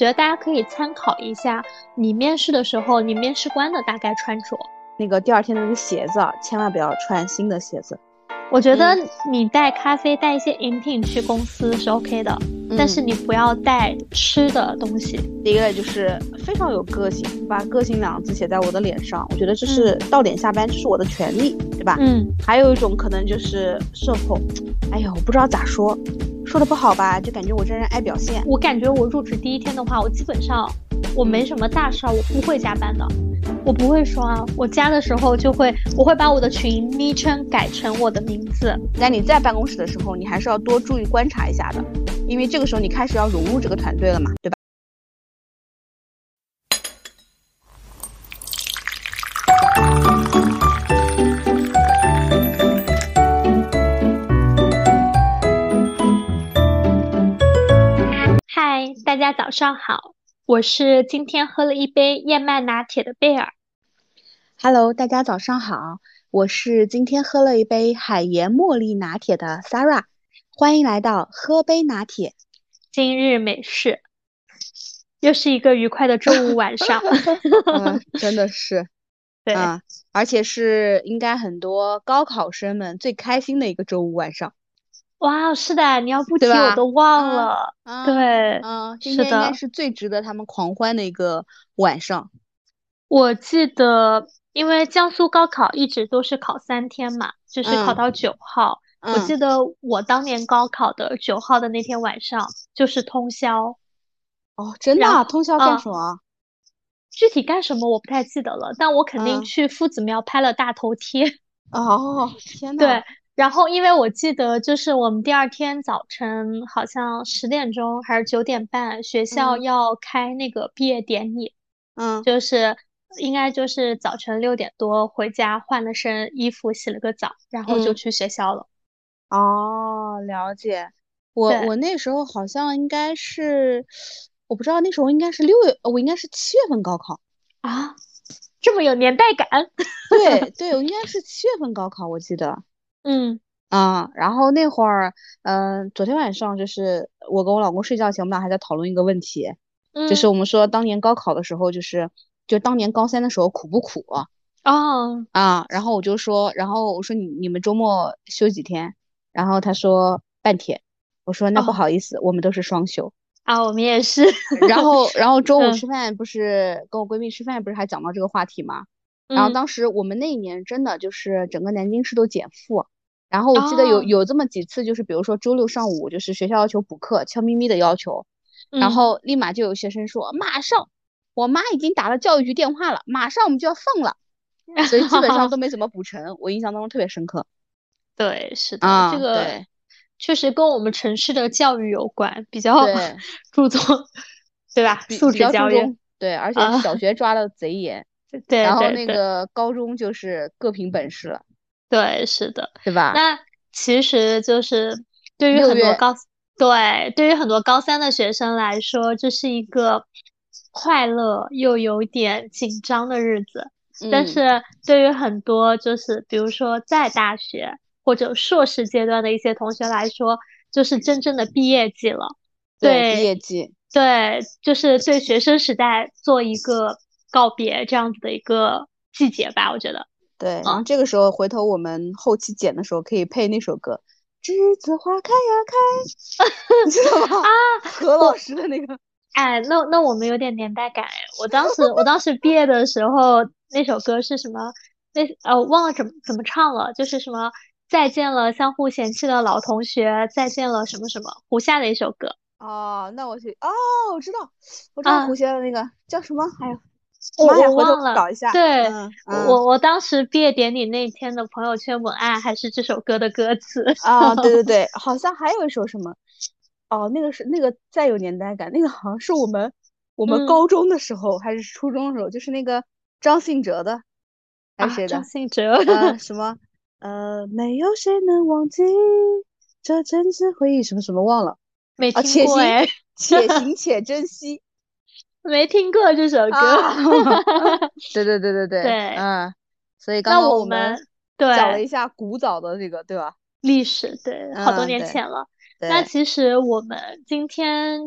觉得大家可以参考一下你面试的时候，你面试官的大概穿着。那个第二天的那个鞋子，啊，千万不要穿新的鞋子。我觉得你带咖啡、带一些饮品去公司是 OK 的，但是你不要带吃的东西。第一个就是非常有个性，把“个性”两个字写在我的脸上，我觉得这是到点下班，这是我的权利，对吧？嗯。还有一种可能就是社恐，哎呀，我不知道咋说，说的不好吧，就感觉我这人爱表现。我感觉我入职第一天的话，我基本上我没什么大事儿，我不会加班的。我不会说啊，我加的时候就会，我会把我的群昵称改成我的名字。那你在办公室的时候，你还是要多注意观察一下的，因为这个时候你开始要融入这个团队了嘛，对吧？嗨，大家早上好。我是今天喝了一杯燕麦拿铁的贝尔。Hello，大家早上好，我是今天喝了一杯海盐茉莉拿铁的 Sarah。欢迎来到喝杯拿铁。今日美式，又是一个愉快的周五晚上。真的是，对，而且是应该很多高考生们最开心的一个周五晚上。哇，是的，你要不提我都忘了。对，嗯，今天应该是最值得他们狂欢的一个晚上。我记得，因为江苏高考一直都是考三天嘛，就是考到九号。我记得我当年高考的九号的那天晚上就是通宵。哦，真的？通宵干什么？具体干什么我不太记得了，但我肯定去夫子庙拍了大头贴。哦，天呐。对。然后，因为我记得，就是我们第二天早晨好像十点钟还是九点半，学校要开那个毕业典礼。嗯，就是应该就是早晨六点多回家换了身衣服，洗了个澡，然后就去学校了。哦，了解。我我那时候好像应该是，我不知道那时候应该是六月，我应该是七月份高考啊，这么有年代感。对对，我 应该是七月份高考，我记得。嗯啊，然后那会儿，嗯，昨天晚上就是我跟我老公睡觉前，我们俩还在讨论一个问题，就是我们说当年高考的时候，就是就当年高三的时候苦不苦啊？啊，然后我就说，然后我说你你们周末休几天？然后他说半天，我说那不好意思，我们都是双休啊，我们也是。然后然后中午吃饭不是跟我闺蜜吃饭不是还讲到这个话题吗？然后当时我们那一年真的就是整个南京市都减负，然后我记得有有这么几次，就是比如说周六上午就是学校要求补课，悄咪咪的要求，然后立马就有学生说马上，我妈已经打了教育局电话了，马上我们就要放了，所以基本上都 没怎么补成，我印象当中特别深刻。对，是的，这个确实跟我们城市的教育有关，比较 注重，对吧？素质教育，对，而且小。学抓的贼严。对，然后那个高中就是各凭本事了。对，是的，对吧？那其实就是对于很多高对对于很多高三的学生来说，这是一个快乐又有点紧张的日子。但是对于很多就是比如说在大学或者硕士阶段的一些同学来说，就是真正的毕业季了。对，毕业季。对，就是对学生时代做一个。告别这样子的一个季节吧，我觉得。对，然后这个时候回头我们后期剪的时候可以配那首歌，栀子花开呀开，你知道吗？啊，何老师的那个。哎，那那我们有点年代感哎。我当时我当时毕业的时候那首歌是什么？那呃忘了怎么怎么唱了，就是什么再见了相互嫌弃的老同学，再见了什么什么胡夏的一首歌。哦，那我去哦，我知道，我知道胡夏的那个叫什么？哎呦。我我忘了，对，我我当时毕业典礼那天的朋友圈文案还是这首歌的歌词啊，对对 对，好像还有一首什么，哦，那个是那个再有年代感，那个好像是我们我们高中的时候还是初中的时候，就是那个张信哲的，还是谁的？张信哲，呃，什么？呃，没有谁能忘记这真挚回忆，什么什么忘了，没听过哎，且行 且珍惜。没听过这首歌，对对对对对，对，嗯，所以刚刚我们讲了一下古早的这个，对吧？历史，对，好多年前了。那其实我们今天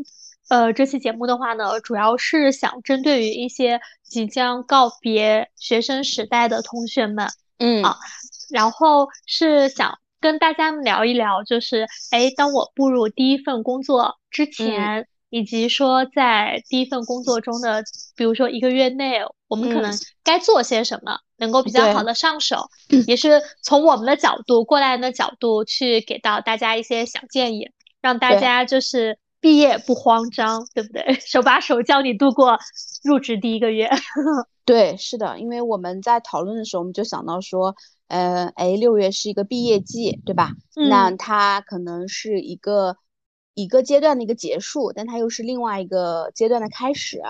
呃，这期节目的话呢，主要是想针对于一些即将告别学生时代的同学们，嗯。啊，然后是想跟大家聊一聊，就是哎，当我步入第一份工作之前，以及说在第一份工作中的，比如说一个月内，我们可能该做些什么，能够比较好的上手，也是从我们的角度，过来人的角度去给到大家一些小建议，让大家就是。毕业不慌张，对不对？手把手教你度过入职第一个月。对，是的，因为我们在讨论的时候，我们就想到说，呃，哎，六月是一个毕业季，对吧？那它可能是一个一个阶段的一个结束，但它又是另外一个阶段的开始。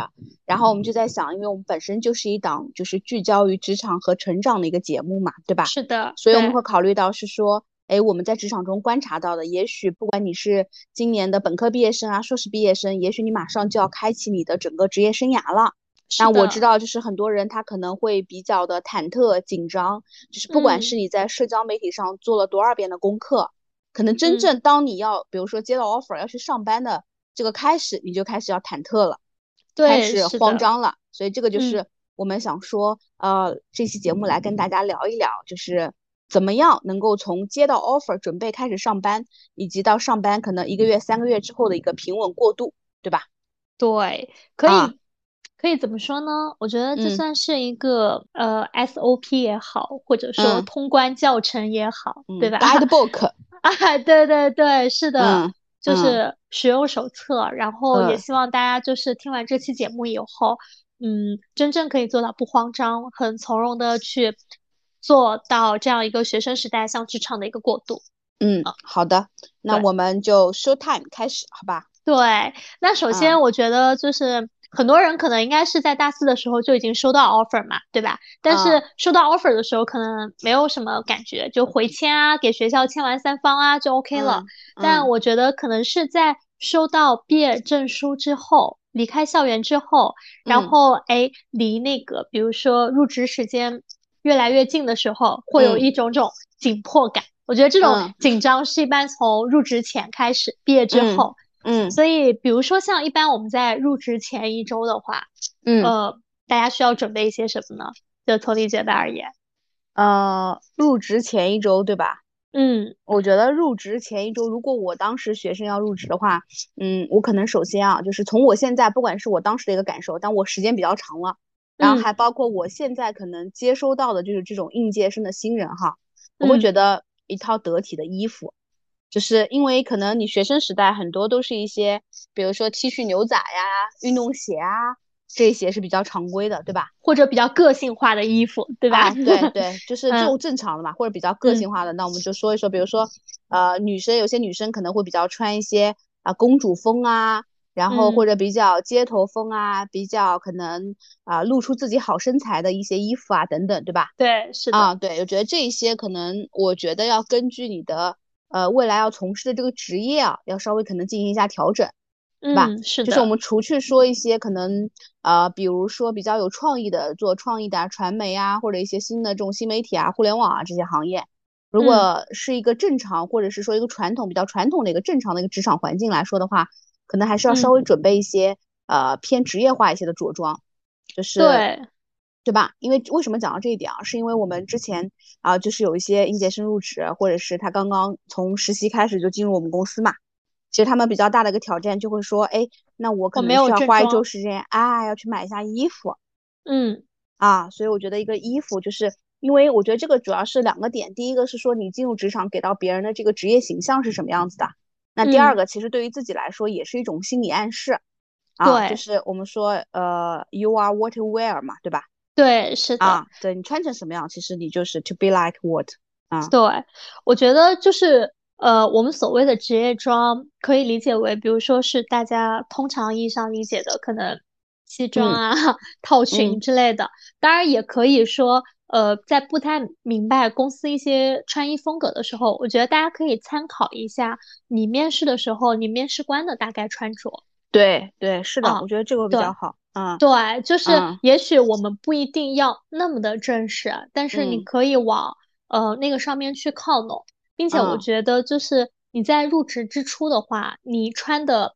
然后我们就在想，因为我们本身就是一档就是聚焦于职场和成长的一个节目嘛，对吧？是的，所以我们会考虑到是说。哎，我们在职场中观察到的，也许不管你是今年的本科毕业生啊，硕士毕业生，也许你马上就要开启你的整个职业生涯了。那我知道，就是很多人他可能会比较的忐忑紧张，就是不管是你在社交媒体上做了多少遍的功课，可能真正当你要，比如说接到 offer 要去上班的这个开始，你就开始要忐忑了，开始慌张了。所以这个就是我们想说，呃，这期节目来跟大家聊一聊，就是。怎么样能够从接到 offer 准备开始上班，以及到上班可能一个月、三个月之后的一个平稳过渡，对吧？对，可以，可以怎么说呢？我觉得这算是一个呃 SOP 也好，或者说通关教程也好，对吧？Guidebook 啊，对对对，是的，就是使用手册。然后也希望大家就是听完这期节目以后，嗯，真正可以做到不慌张，很从容的去。做到这样一个学生时代向职场的一个过渡。嗯，好的，那我们就 show time 开始，好吧？对，那首先我觉得就是很多人可能应该是在大四的时候就已经收到 offer 嘛，对吧？但是收到 offer 的时候可能没有什么感觉，就回签啊，给学校签完三方啊就 OK 了。但我觉得可能是在收到毕业证书之后，离开校园之后，然后哎，离那个比如说入职时间。越来越近的时候，会有一种种紧迫感。我觉得这种紧张是一般从入职前开始，毕业之后，嗯，所以比如说像一般我们在入职前一周的话，嗯，呃，大家需要准备一些什么呢？就从你觉得而言，呃，入职前一周，对吧？嗯，我觉得入职前一周，如果我当时学生要入职的话，嗯，我可能首先啊，就是从我现在，不管是我当时的一个感受，但我时间比较长了。然后还包括我现在可能接收到的就是这种应届生的新人哈，我会觉得一套得体的衣服，就是因为可能你学生时代很多都是一些，比如说 T 恤牛仔呀、运动鞋啊，这些是比较常规的，对吧？或者比较个性化的衣服，对吧？对 对，就是这种正常的嘛，或者比较个性化的，那我们就说一说，比如说呃，女生有些女生可能会比较穿一些啊公主风啊。然后或者比较街头风啊，比较可能啊露出自己好身材的一些衣服啊等等，对吧？对，是的。啊，对，我觉得这一些可能，我觉得要根据你的呃未来要从事的这个职业啊，要稍微可能进行一下调整，对吧？是的。就是我们除去说一些可能呃，比如说比较有创意的做创意的传媒啊，或者一些新的这种新媒体啊、互联网啊这些行业，如果是一个正常或者是说一个传统比较传统的一个正常的一个职场环境来说的话。可能还是要稍微准备一些，呃，偏职业化一些的着装，就是对，对吧？因为为什么讲到这一点啊？是因为我们之前啊，就是有一些应届生入职，或者是他刚刚从实习开始就进入我们公司嘛，其实他们比较大的一个挑战就会说，哎，那我可能需要花一周时间，啊，要去买一下衣服，嗯，啊，所以我觉得一个衣服，就是因为我觉得这个主要是两个点，第一个是说你进入职场给到别人的这个职业形象是什么样子的。那第二个其实对于自己来说也是一种心理暗示，啊，就是我们说呃，you are what you wear 嘛，对吧？对，是的。啊，对你穿成什么样，其实你就是 to be like what 啊。对，我觉得就是呃，我们所谓的职业装可以理解为，比如说是大家通常意义上理解的可能西装啊、套裙之类的，当然也可以说。呃，在不太明白公司一些穿衣风格的时候，我觉得大家可以参考一下你面试的时候，你面试官的大概穿着。对对，是的，我觉得这个比较好。嗯，对，就是也许我们不一定要那么的正式，但是你可以往呃那个上面去靠拢，并且我觉得就是你在入职之初的话，你穿的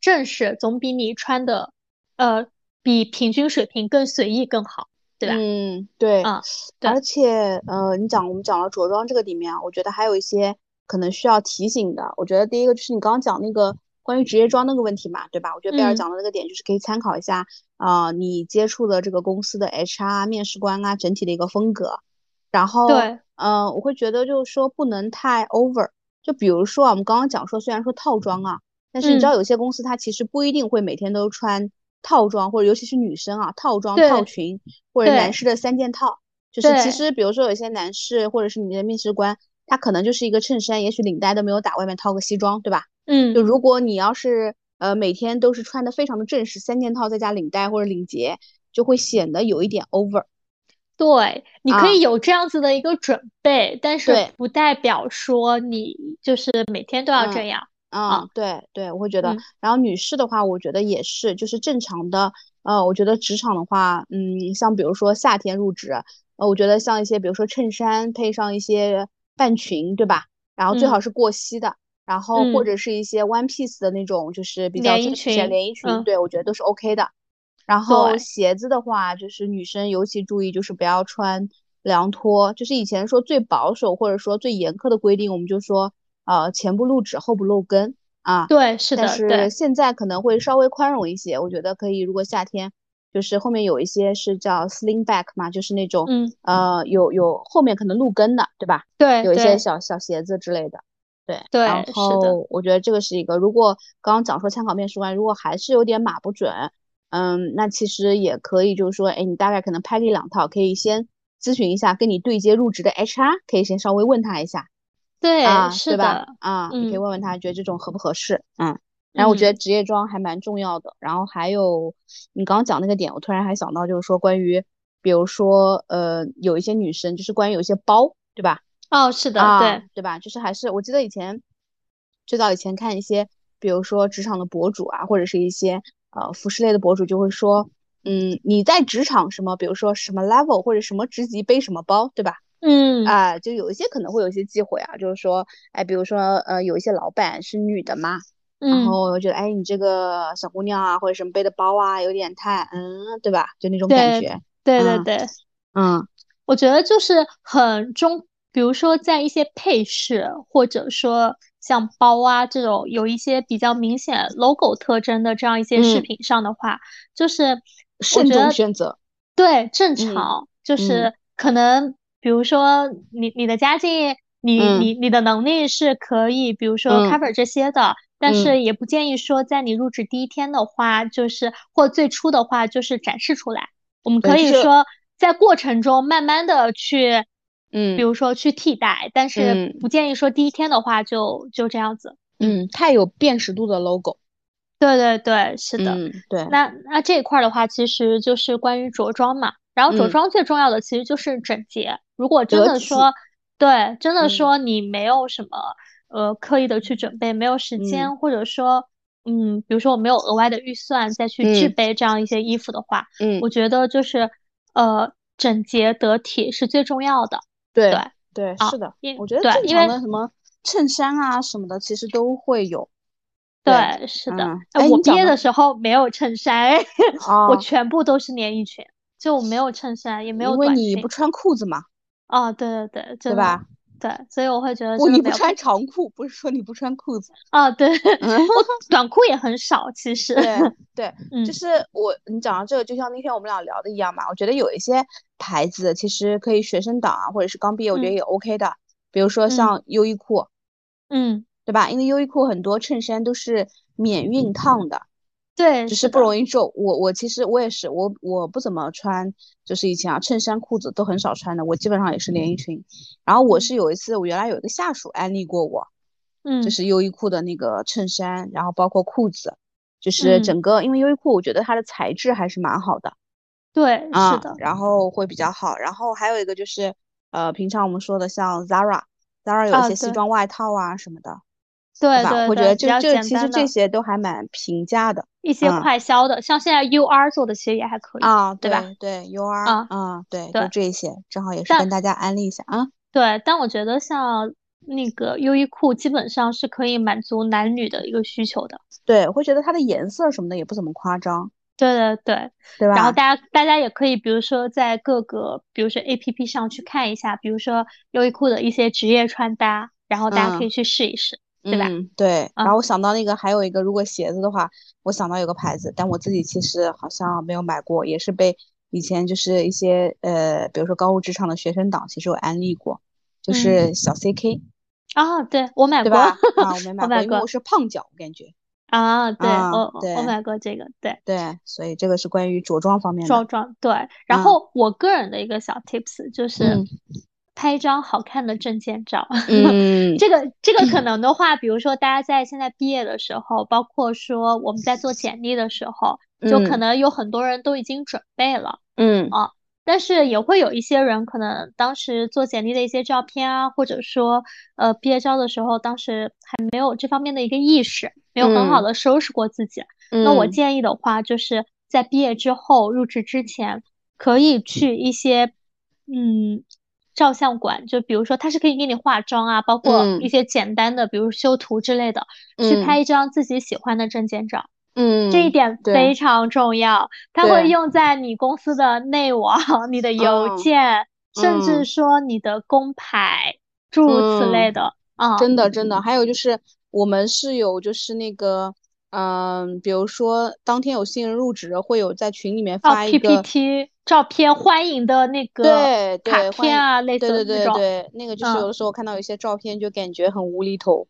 正式，总比你穿的呃比平均水平更随意更好，对吧？嗯，对，啊，而。且呃，你讲我们讲了着装这个里面，我觉得还有一些可能需要提醒的。我觉得第一个就是你刚刚讲那个关于职业装那个问题嘛，对吧？我觉得贝尔讲的那个点就是可以参考一下啊，你接触的这个公司的 HR 面试官啊，整体的一个风格。然后，对，嗯，我会觉得就是说不能太 over。就比如说啊，我们刚刚讲说，虽然说套装啊，但是你知道有些公司它其实不一定会每天都穿套装，或者尤其是女生啊，套装套裙，或者男士的三件套。就是其实比如说有些男士或者是你的面试官，他可能就是一个衬衫，也许领带都没有打，外面套个西装，对吧？嗯。就如果你要是呃每天都是穿的非常的正式，三件套再加领带或者领结，就会显得有一点 over。对，你可以有这样子的一个准备，但是不代表说你就是每天都要这样。嗯，对对，我会觉得。然后女士的话，我觉得也是，就是正常的。呃，我觉得职场的话，嗯，像比如说夏天入职，呃，我觉得像一些比如说衬衫配上一些半裙，对吧？然后最好是过膝的，然后或者是一些 one piece 的那种，就是比较正式连衣裙，对我觉得都是 OK 的。然后鞋子的话，就是女生尤其注意，就是不要穿凉拖。就是以前说最保守或者说最严苛的规定，我们就说，呃，前不露趾，后不露跟啊。对，是的。但是现在可能会稍微宽容一些，我觉得可以。如果夏天，就是后面有一些是叫 sling back 嘛，就是那种，嗯，呃，有有后面可能露跟的，对吧？对，有一些小小鞋子之类的。对对，然后我觉得这个是一个。如果刚刚讲说参考面试官，如果还是有点码不准。嗯，那其实也可以，就是说，哎，你大概可能拍个一两套，可以先咨询一下跟你对接入职的 HR，可以先稍微问他一下，对，啊是吧？啊，你可以问问他，觉得这种合不合适？嗯，然后我觉得职业装还蛮重要的。然后还有你刚刚讲那个点，我突然还想到，就是说关于，比如说，呃，有一些女生，就是关于有一些包，对吧？哦，是的，对，对吧？就是还是我记得以前最早以前看一些，比如说职场的博主啊，或者是一些。呃，服饰类的博主就会说，嗯，你在职场什么，比如说什么 level 或者什么职级背什么包，对吧？嗯，啊，就有一些可能会有一些忌讳啊，就是说，哎，比如说，呃，有一些老板是女的嘛，然后我觉得，哎，你这个小姑娘啊，或者什么背的包啊，有点太，嗯，对吧？就那种感觉。对对对，嗯，我觉得就是很中，比如说在一些配饰，或者说。像包啊这种有一些比较明显 logo 特征的这样一些饰品上的话，就是慎重选择。对，正常就是可能，比如说你你的家境，你你你的能力是可以，比如说 cover 这些的，但是也不建议说在你入职第一天的话，就是或最初的话就是展示出来。我们可以说在过程中慢慢的去。嗯，比如说去替代，但是不建议说第一天的话就就这样子。嗯，太有辨识度的 logo。对对对，是的。嗯，对。那那这一块的话，其实就是关于着装嘛。然后着装最重要的其实就是整洁。如果真的说，对，真的说你没有什么呃刻意的去准备，没有时间，或者说嗯，比如说我没有额外的预算再去制备这样一些衣服的话，嗯，我觉得就是呃整洁得体是最重要的。对对是的，我觉得正常的什么衬衫啊什么的，其实都会有。对，是的。哎，我毕业的时候没有衬衫，我全部都是连衣裙，就我没有衬衫，也没有因为你不穿裤子嘛。哦，对对对，对吧？对，所以我会觉得我，你不穿长裤，不是说你不穿裤子啊？对，我短裤也很少，其实。对 对，就是我你讲到这个，就像那天我们俩聊的一样嘛。我觉得有一些牌子其实可以学生党啊，或者是刚毕业，我觉得也 OK 的。比如说像优衣库，嗯，对吧？因为优衣库很多衬衫都是免熨烫的。对，只是不容易皱。我我其实我也是，我我不怎么穿，就是以前啊，衬衫裤子都很少穿的。我基本上也是连衣裙。然后我是有一次，我原来有一个下属安利过我，嗯，就是优衣库的那个衬衫，然后包括裤子，就是整个，因为优衣库我觉得它的材质还是蛮好的。对，是的。然后会比较好。然后还有一个就是，呃，平常我们说的像 Zara，Zara 有一些西装外套啊什么的。对对，我觉得这这其实这些都还蛮平价的，一些快销的，像现在 UR 做的其实也还可以啊，对吧？对 UR 啊，对，就这些，正好也是跟大家安利一下啊。对，但我觉得像那个优衣库基本上是可以满足男女的一个需求的。对，我会觉得它的颜色什么的也不怎么夸张。对对对，对吧？然后大家大家也可以，比如说在各个，比如说 A P P 上去看一下，比如说优衣库的一些职业穿搭，然后大家可以去试一试，对吧？嗯，对。然后我想到那个还有一个，如果鞋子的话，我想到有个牌子，但我自己其实好像没有买过，也是被以前就是一些呃，比如说高入职场的学生党，其实有安利过，就是小 C K。啊，对我买过，啊，我没买过，因为我是胖脚，我感觉。啊，对我我买过这个，对对，所以这个是关于着装方面的。着装对，然后我个人的一个小 tips 就是拍一张好看的证件照。嗯，这个这个可能的话，比如说大家在现在毕业的时候，包括说我们在做简历的时候，就可能有很多人都已经准备了。嗯啊。但是也会有一些人，可能当时做简历的一些照片啊，或者说，呃，毕业照的时候，当时还没有这方面的一个意识，没有很好的收拾过自己。那我建议的话，就是在毕业之后入职之前，可以去一些，嗯，照相馆，就比如说他是可以给你化妆啊，包括一些简单的，比如修图之类的，去拍一张自己喜欢的证件照。嗯，这一点非常重要，它会用在你公司的内网、你的邮。件，甚至说你的工牌，诸如此类的啊。真的，真的，还有就是我们是有就是那个，嗯，比如说当天有新人入职，会有在群里面发一个 PPT 照片欢迎的那个对卡片啊，类似对对对对，那个就是有的时候看到有些照片就感觉很无厘头。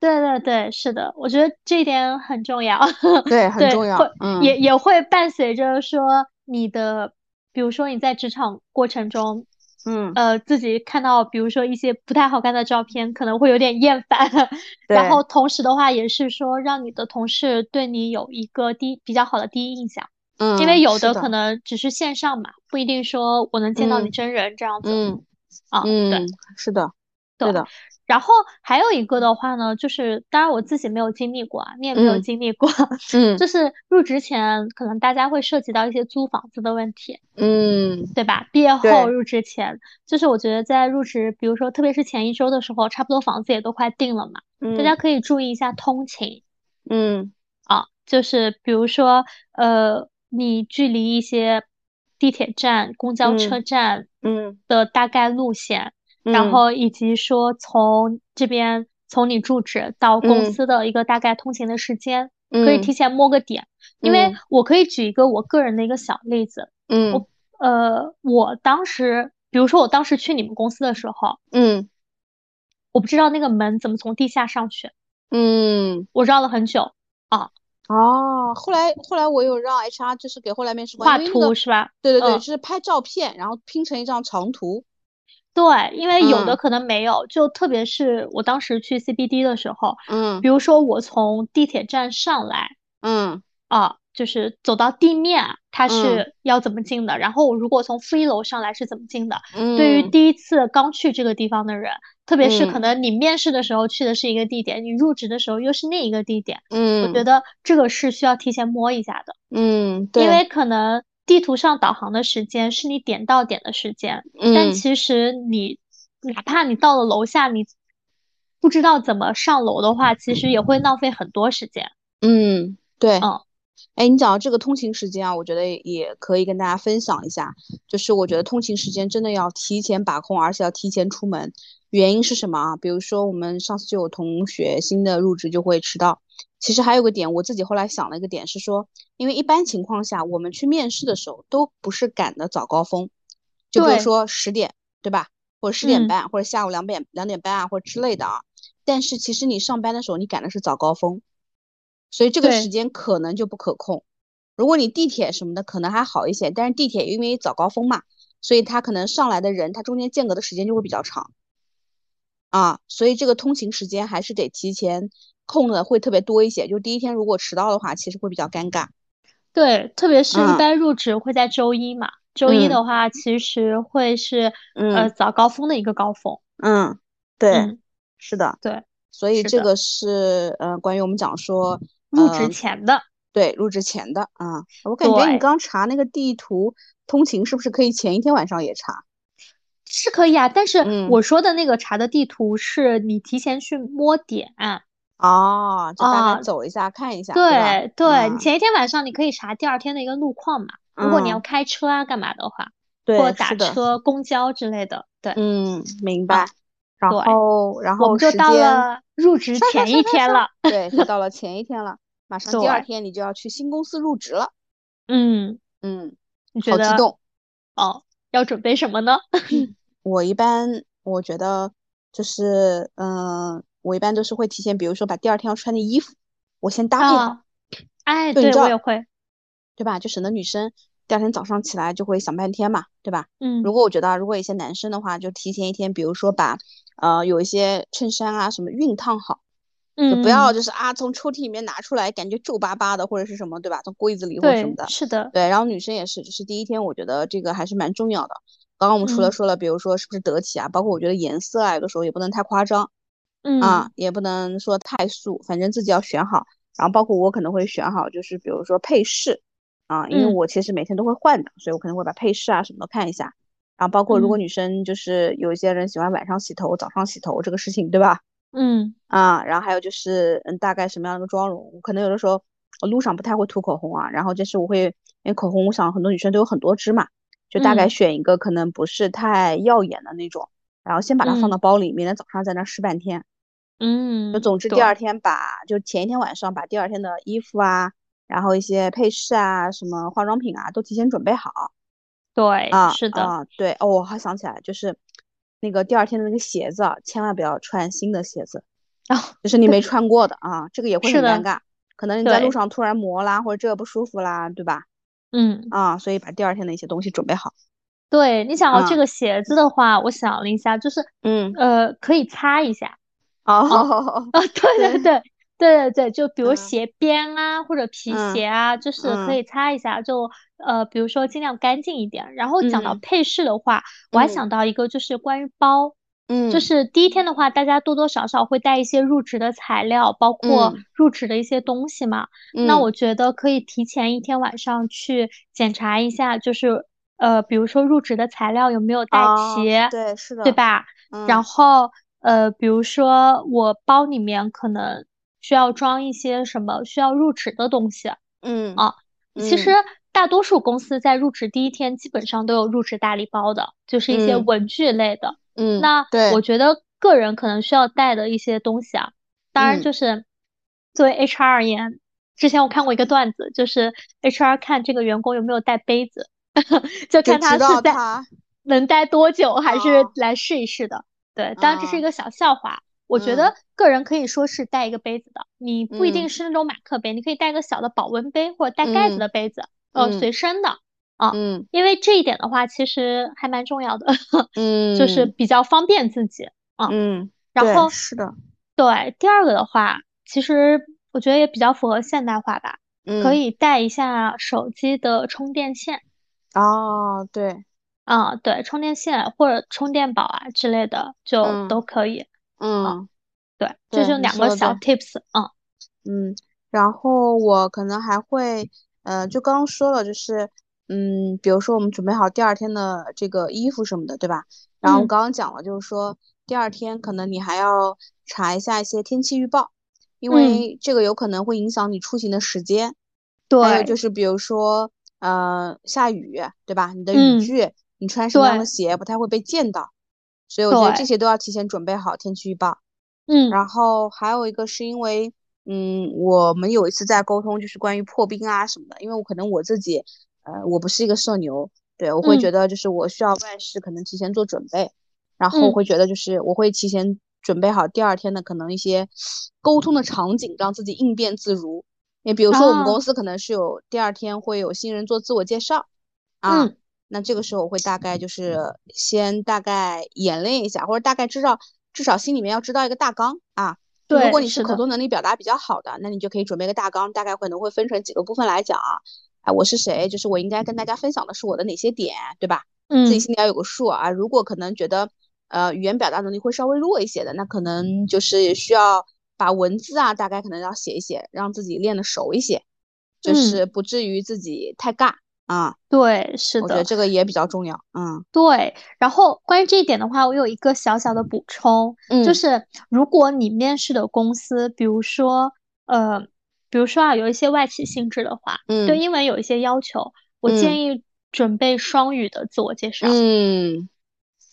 对对对，是的，我觉得这一点很重要。对，很重要。嗯，也也会伴随着说你的，比如说你在职场过程中，嗯，呃，自己看到比如说一些不太好看的照片，可能会有点厌烦。然后同时的话，也是说让你的同事对你有一个第比较好的第一印象。嗯，因为有的可能只是线上嘛，不一定说我能见到你真人这样子。嗯，啊，对，是的，对的。然后还有一个的话呢，就是当然我自己没有经历过啊，你也没有经历过，嗯，就是入职前可能大家会涉及到一些租房子的问题，嗯，对吧？毕业后入职前，就是我觉得在入职，比如说特别是前一周的时候，差不多房子也都快定了嘛，大家可以注意一下通勤，嗯，啊，就是比如说呃，你距离一些地铁站、公交车站，嗯。的大概路线。然后以及说从这边从你住址到公司的一个大概通勤的时间，可以提前摸个点。因为我可以举一个我个人的一个小例子，嗯，我呃，我当时，比如说我当时去你们公司的时候，嗯，我不知道那个门怎么从地下上去，嗯，我绕了很久啊。哦，后来后来我有让 HR 就是给后来面试官画图是吧？对对对，就是拍照片，然后拼成一张长图。对，因为有的可能没有，就特别是我当时去 CBD 的时候，嗯，比如说我从地铁站上来，嗯，啊，就是走到地面，它是要怎么进的？然后我如果从负一楼上来是怎么进的？嗯，对于第一次刚去这个地方的人，特别是可能你面试的时候去的是一个地点，你入职的时候又是另一个地点，嗯，我觉得这个是需要提前摸一下的，嗯，对，因为可能。地图上导航的时间是你点到点的时间，但其实你哪怕你到了楼下，你不知道怎么上楼的话，其实也会浪费很多时间。嗯，对，嗯，哎，你讲到这个通勤时间啊，我觉得也可以跟大家分享一下，就是我觉得通勤时间真的要提前把控，而且要提前出门。原因是什么啊？比如说我们上次就有同学新的入职就会迟到。其实还有个点，我自己后来想了一个点是说，因为一般情况下我们去面试的时候都不是赶的早高峰，就比如说十点，对吧？或者十点半，或者下午两点两点半啊，或者之类的啊。但是其实你上班的时候你赶的是早高峰，所以这个时间可能就不可控。如果你地铁什么的可能还好一些，但是地铁因为早高峰嘛，所以它可能上来的人他中间间隔的时间就会比较长啊，所以这个通勤时间还是得提前。空的会特别多一些，就第一天如果迟到的话，其实会比较尴尬。对，特别是一般入职会在周一嘛，周一的话其实会是呃早高峰的一个高峰。嗯，对，是的，对，所以这个是呃关于我们讲说入职前的，对，入职前的啊，我感觉你刚查那个地图通勤是不是可以前一天晚上也查？是可以啊，但是我说的那个查的地图是你提前去摸点。哦，就大概走一下看一下。对对，你前一天晚上你可以查第二天的一个路况嘛。如果你要开车啊干嘛的话，或打车、公交之类的。对，嗯，明白。然后，然后就到了入职前一天了。对，就到了前一天了，马上第二天你就要去新公司入职了。嗯嗯，你觉得？好激动。哦，要准备什么呢？我一般我觉得就是，嗯。我一般都是会提前，比如说把第二天要穿的衣服，我先搭配好。哎，对我也会，对吧？就省得女生第二天早上起来就会想半天嘛，对吧？嗯。如果我觉得，如果一些男生的话，就提前一天，比如说把呃有一些衬衫啊什么熨烫好，就不要就是啊从抽屉里面拿出来感觉皱巴巴的或者是什么，对吧？从柜子里或什么的。是的。对，然后女生也是，就是第一天我觉得这个还是蛮重要的。刚刚我们除了说了，比如说是不是得体啊，包括我觉得颜色啊，有的时候也不能太夸张。啊，也不能说太素，反正自己要选好。然后包括我可能会选好，就是比如说配饰啊，因为我其实每天都会换的，所以我可能会把配饰啊什么都看一下。然后包括如果女生就是有一些人喜欢晚上洗头、早上洗头这个事情，对吧？嗯啊，然后还有就是嗯，大概什么样的妆容，可能有的时候我路上不太会涂口红啊，然后就是我会因为口红，我想很多女生都有很多支嘛，就大概选一个可能不是太耀眼的那种。然后先把它放到包里，明天早上在那试半天。嗯，就总之第二天把，就前一天晚上把第二天的衣服啊，然后一些配饰啊，什么化妆品啊，都提前准备好。对，啊，是的，啊，对，哦，我还想起来，就是那个第二天的那个鞋子，千万不要穿新的鞋子，啊，就是你没穿过的 啊，这个也会很尴尬，可能你在路上突然磨啦，或者这个不舒服啦，对吧？嗯，啊，所以把第二天的一些东西准备好。对你想要这个鞋子的话，我想了一下，就是，嗯，呃，可以擦一下。哦，哦，对对对对对对，就比如鞋边啊，或者皮鞋啊，就是可以擦一下，就呃，比如说尽量干净一点。然后讲到配饰的话，我还想到一个，就是关于包，嗯，就是第一天的话，大家多多少少会带一些入职的材料，包括入职的一些东西嘛。那我觉得可以提前一天晚上去检查一下，就是。呃，比如说入职的材料有没有带齐？对，是的，对吧？然后呃，比如说我包里面可能需要装一些什么需要入职的东西。嗯啊，其实大多数公司在入职第一天基本上都有入职大礼包的，就是一些文具类的。嗯，那我觉得个人可能需要带的一些东西啊，当然就是作为 HR 而言，之前我看过一个段子，就是 HR 看这个员工有没有带杯子。就看他是在能待多久，还是来试一试的。对，当然这是一个小笑话。我觉得个人可以说是带一个杯子的，你不一定是那种马克杯，你可以带个小的保温杯或者带盖子的杯子，呃，随身的啊。嗯，因为这一点的话，其实还蛮重要的。嗯，就是比较方便自己啊。嗯，然后是的，对，第二个的话，其实我觉得也比较符合现代化吧。嗯，可以带一下手机的充电线。哦，对，啊，对，充电线或者充电宝啊之类的就都可以。嗯，对，这就两个小 tips。嗯嗯，然后我可能还会，呃，就刚刚说了，就是，嗯，比如说我们准备好第二天的这个衣服什么的，对吧？然后我刚刚讲了，就是说第二天可能你还要查一下一些天气预报，因为这个有可能会影响你出行的时间。对，还有就是比如说。呃，下雨对吧？你的雨具，你穿什么样的鞋不太会被溅到，所以我觉得这些都要提前准备好天气预报。嗯，然后还有一个是因为，嗯，我们有一次在沟通，就是关于破冰啊什么的，因为我可能我自己，呃，我不是一个社牛，对我会觉得就是我需要万事可能提前做准备，然后我会觉得就是我会提前准备好第二天的可能一些沟通的场景，让自己应变自如。你比如说，我们公司可能是有第二天会有新人做自我介绍，啊，那这个时候我会大概就是先大概演练一下，或者大概知道，至少心里面要知道一个大纲啊。对，如果你是口头能力表达比较好的，那你就可以准备个大纲，大概可能会分成几个部分来讲啊。哎，我是谁？就是我应该跟大家分享的是我的哪些点，对吧？嗯，自己心里要有个数啊。如果可能觉得，呃，语言表达能力会稍微弱一些的，那可能就是需要。把文字啊，大概可能要写一写，让自己练得熟一些，就是不至于自己太尬啊。对，是的，我觉得这个也比较重要。嗯，对。然后关于这一点的话，我有一个小小的补充，就是如果你面试的公司，比如说呃，比如说啊，有一些外企性质的话，对英文有一些要求，我建议准备双语的自我介绍。嗯，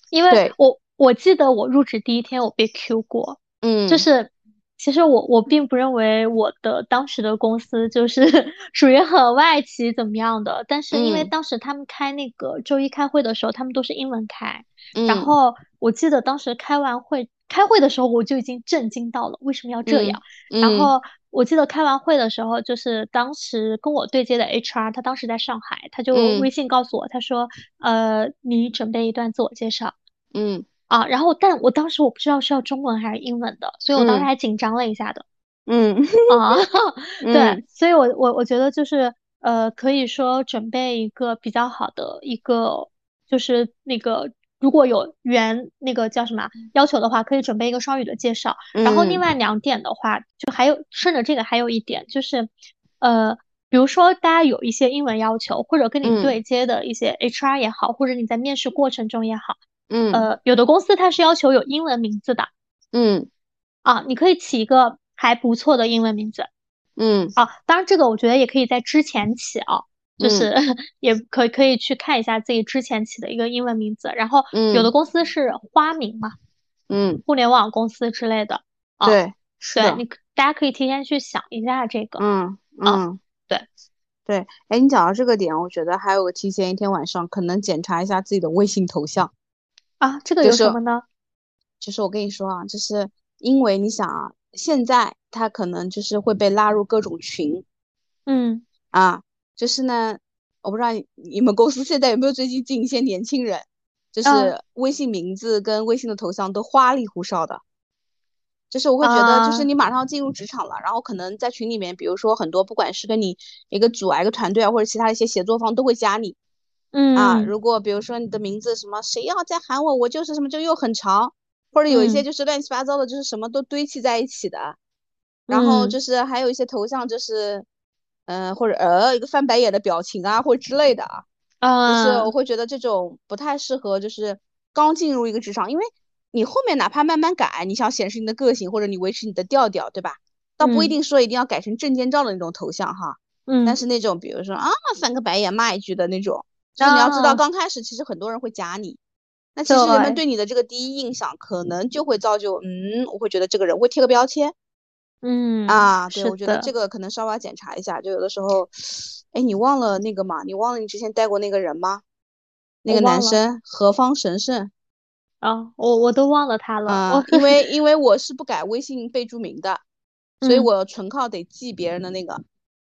因为我我记得我入职第一天我被 Q 过，嗯，就是。其实我我并不认为我的当时的公司就是 属于很外企怎么样的，但是因为当时他们开那个周一开会的时候，他们都是英文开，然后我记得当时开完会开会的时候我就已经震惊到了，为什么要这样？然后我记得开完会的时候，就是当时跟我对接的 HR，他当时在上海，他就微信告诉我，他说，呃，你准备一段自我介绍，嗯。啊，然后，但我当时我不知道是要中文还是英文的，所以我当时还紧张了一下的。嗯 啊，对，所以我我我觉得就是呃，可以说准备一个比较好的一个，就是那个如果有原那个叫什么要求的话，可以准备一个双语的介绍。然后另外两点的话，就还有顺着这个还有一点就是，呃，比如说大家有一些英文要求，或者跟你对接的一些 HR 也好，或者你在面试过程中也好。嗯，呃，有的公司它是要求有英文名字的，嗯，啊，你可以起一个还不错的英文名字，嗯，啊，当然这个我觉得也可以在之前起啊，就是也可以可以去看一下自己之前起的一个英文名字，然后有的公司是花名嘛，嗯，互联网公司之类的，对，对，你大家可以提前去想一下这个，嗯嗯，对。对，哎，你讲到这个点，我觉得还有个提前一天晚上可能检查一下自己的微信头像。啊，这个有什么呢？就是我跟你说啊，就是因为你想啊，现在他可能就是会被拉入各种群，嗯啊，就是呢，我不知道你们公司现在有没有最近进一些年轻人，就是微信名字跟微信的头像都花里胡哨的，就是我会觉得，就是你马上要进入职场了，然后可能在群里面，比如说很多不管是跟你一个组啊、一个团队啊，或者其他一些协作方都会加你。嗯。啊，如果比如说你的名字什么，谁要再喊我，我就是什么，就又很长，或者有一些就是乱七八糟的，就是什么都堆砌在一起的，然后就是还有一些头像就是，嗯，或者呃一个翻白眼的表情啊，或者之类的啊，就是。我会觉得这种不太适合，就是刚进入一个职场，因为你后面哪怕慢慢改，你想显示你的个性或者你维持你的调调，对吧？倒不一定说一定要改成证件照的那种头像哈，嗯，但是那种比如说啊翻个白眼骂一句的那种。就是你要知道，刚开始其实很多人会夹你，那其实人们对你的这个第一印象，可能就会造就，嗯，我会觉得这个人会贴个标签，嗯啊，对，我觉得这个可能稍微要检查一下。就有的时候，哎，你忘了那个嘛？你忘了你之前带过那个人吗？那个男生何方神圣？啊，我我都忘了他了。啊，因为因为我是不改微信备注名的，所以我纯靠得记别人的那个。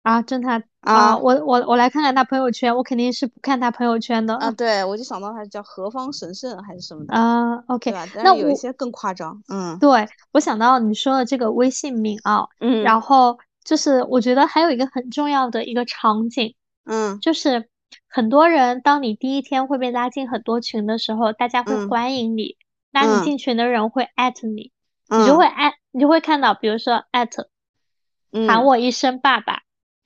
啊，侦探啊，我我我来看看他朋友圈，我肯定是不看他朋友圈的啊。对，我就想到他叫何方神圣还是什么的啊。OK，那有一些更夸张。嗯，对我想到你说的这个微信名啊，嗯，然后就是我觉得还有一个很重要的一个场景，嗯，就是很多人当你第一天会被拉进很多群的时候，大家会欢迎你，拉你进群的人会艾特你，你就会艾，你就会看到，比如说艾特，喊我一声爸爸。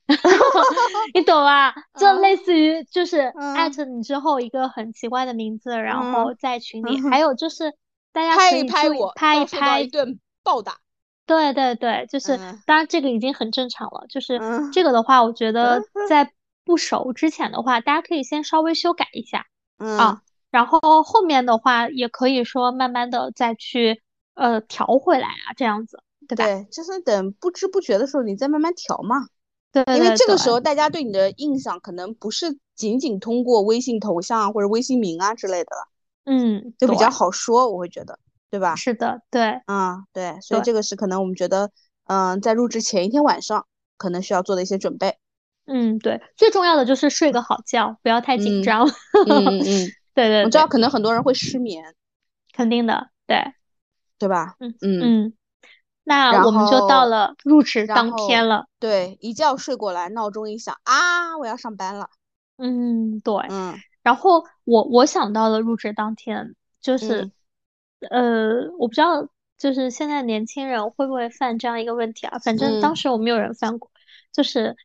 你懂吧？就类似于就是艾特你之后一个很奇怪的名字，然后在群里，还有就是大家拍一拍我，拍一拍一顿暴打。对对对，就是当然这个已经很正常了。就是这个的话，我觉得在不熟之前的话，大家可以先稍微修改一下啊，然后后面的话也可以说慢慢的再去呃调回来啊，这样子，对吧？对，就是等不知不觉的时候，你再慢慢调嘛。对，因为这个时候大家对你的印象可能不是仅仅通过微信头像或者微信名啊之类的了，嗯，就比较好说，我会觉得，对吧？是的，对，嗯，对，所以这个是可能我们觉得，嗯，在入职前一天晚上可能需要做的一些准备。嗯，对，最重要的就是睡个好觉，不要太紧张。嗯嗯，对对，我知道可能很多人会失眠，肯定的，对，对吧？嗯嗯嗯。那我们就到了入职当天了。对，一觉睡过来，闹钟一响啊，我要上班了。嗯，对，嗯。然后我我想到了入职当天，就是，呃，我不知道，就是现在年轻人会不会犯这样一个问题啊？反正当时我没有人犯过，就是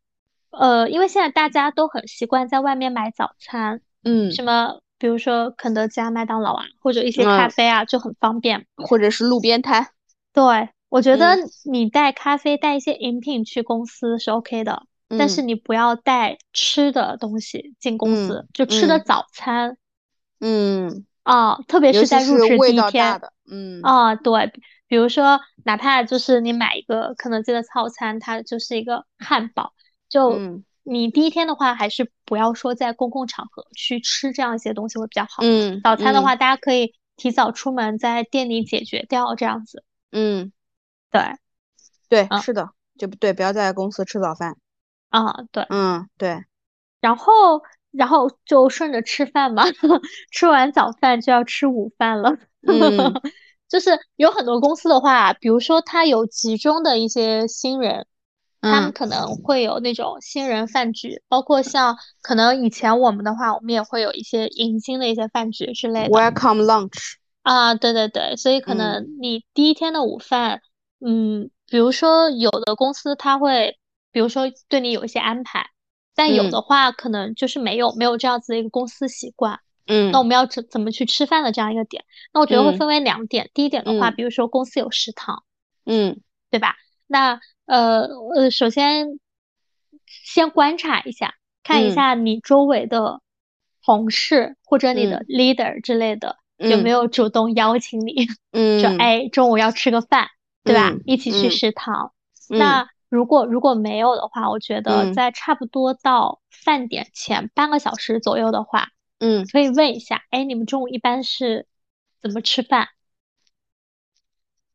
呃，因为现在大家都很习惯在外面买早餐，嗯，什么比如说肯德基啊、麦当劳啊，或者一些咖啡啊，就很方便，或者是路边摊。对，我觉得你带咖啡、带一些饮品去公司是 OK 的，但是你不要带吃的东西进公司，就吃的早餐。嗯。啊，特别是在入职第一天，嗯啊，对，比如说哪怕就是你买一个肯德基的套餐，它就是一个汉堡，就你第一天的话，还是不要说在公共场合去吃这样一些东西会比较好。嗯，早餐的话，大家可以提早出门，在店里解决掉这样子。嗯，对，对，是的，就不对，不要在公司吃早饭。啊，对，嗯，对，然后。然后就顺着吃饭嘛，吃完早饭就要吃午饭了。嗯，就是有很多公司的话，比如说他有集中的一些新人，他们可能会有那种新人饭局，包括像可能以前我们的话，我们也会有一些迎新的一些饭局之类的。Welcome lunch 啊，对对对，所以可能你第一天的午饭，嗯，比如说有的公司他会，比如说对你有一些安排。但有的。话，可能就是没有没有这样子的一个公司习惯，嗯，那我。们要怎怎么去吃饭的这样一个点，那我觉得会分为两点。第一点的话，比。如说公司有食堂，嗯，对吧？那呃呃，首先先观察一下，看一下你周围的同事或者你的 leader 之类的有没有主动邀请你，嗯，说哎中午要吃个饭，对吧？一起去食堂，那。如果如果没有的话，我觉得在差不多到饭点前半个小时左右的话，嗯，可以问一下，哎，你们中午一般是怎么吃饭？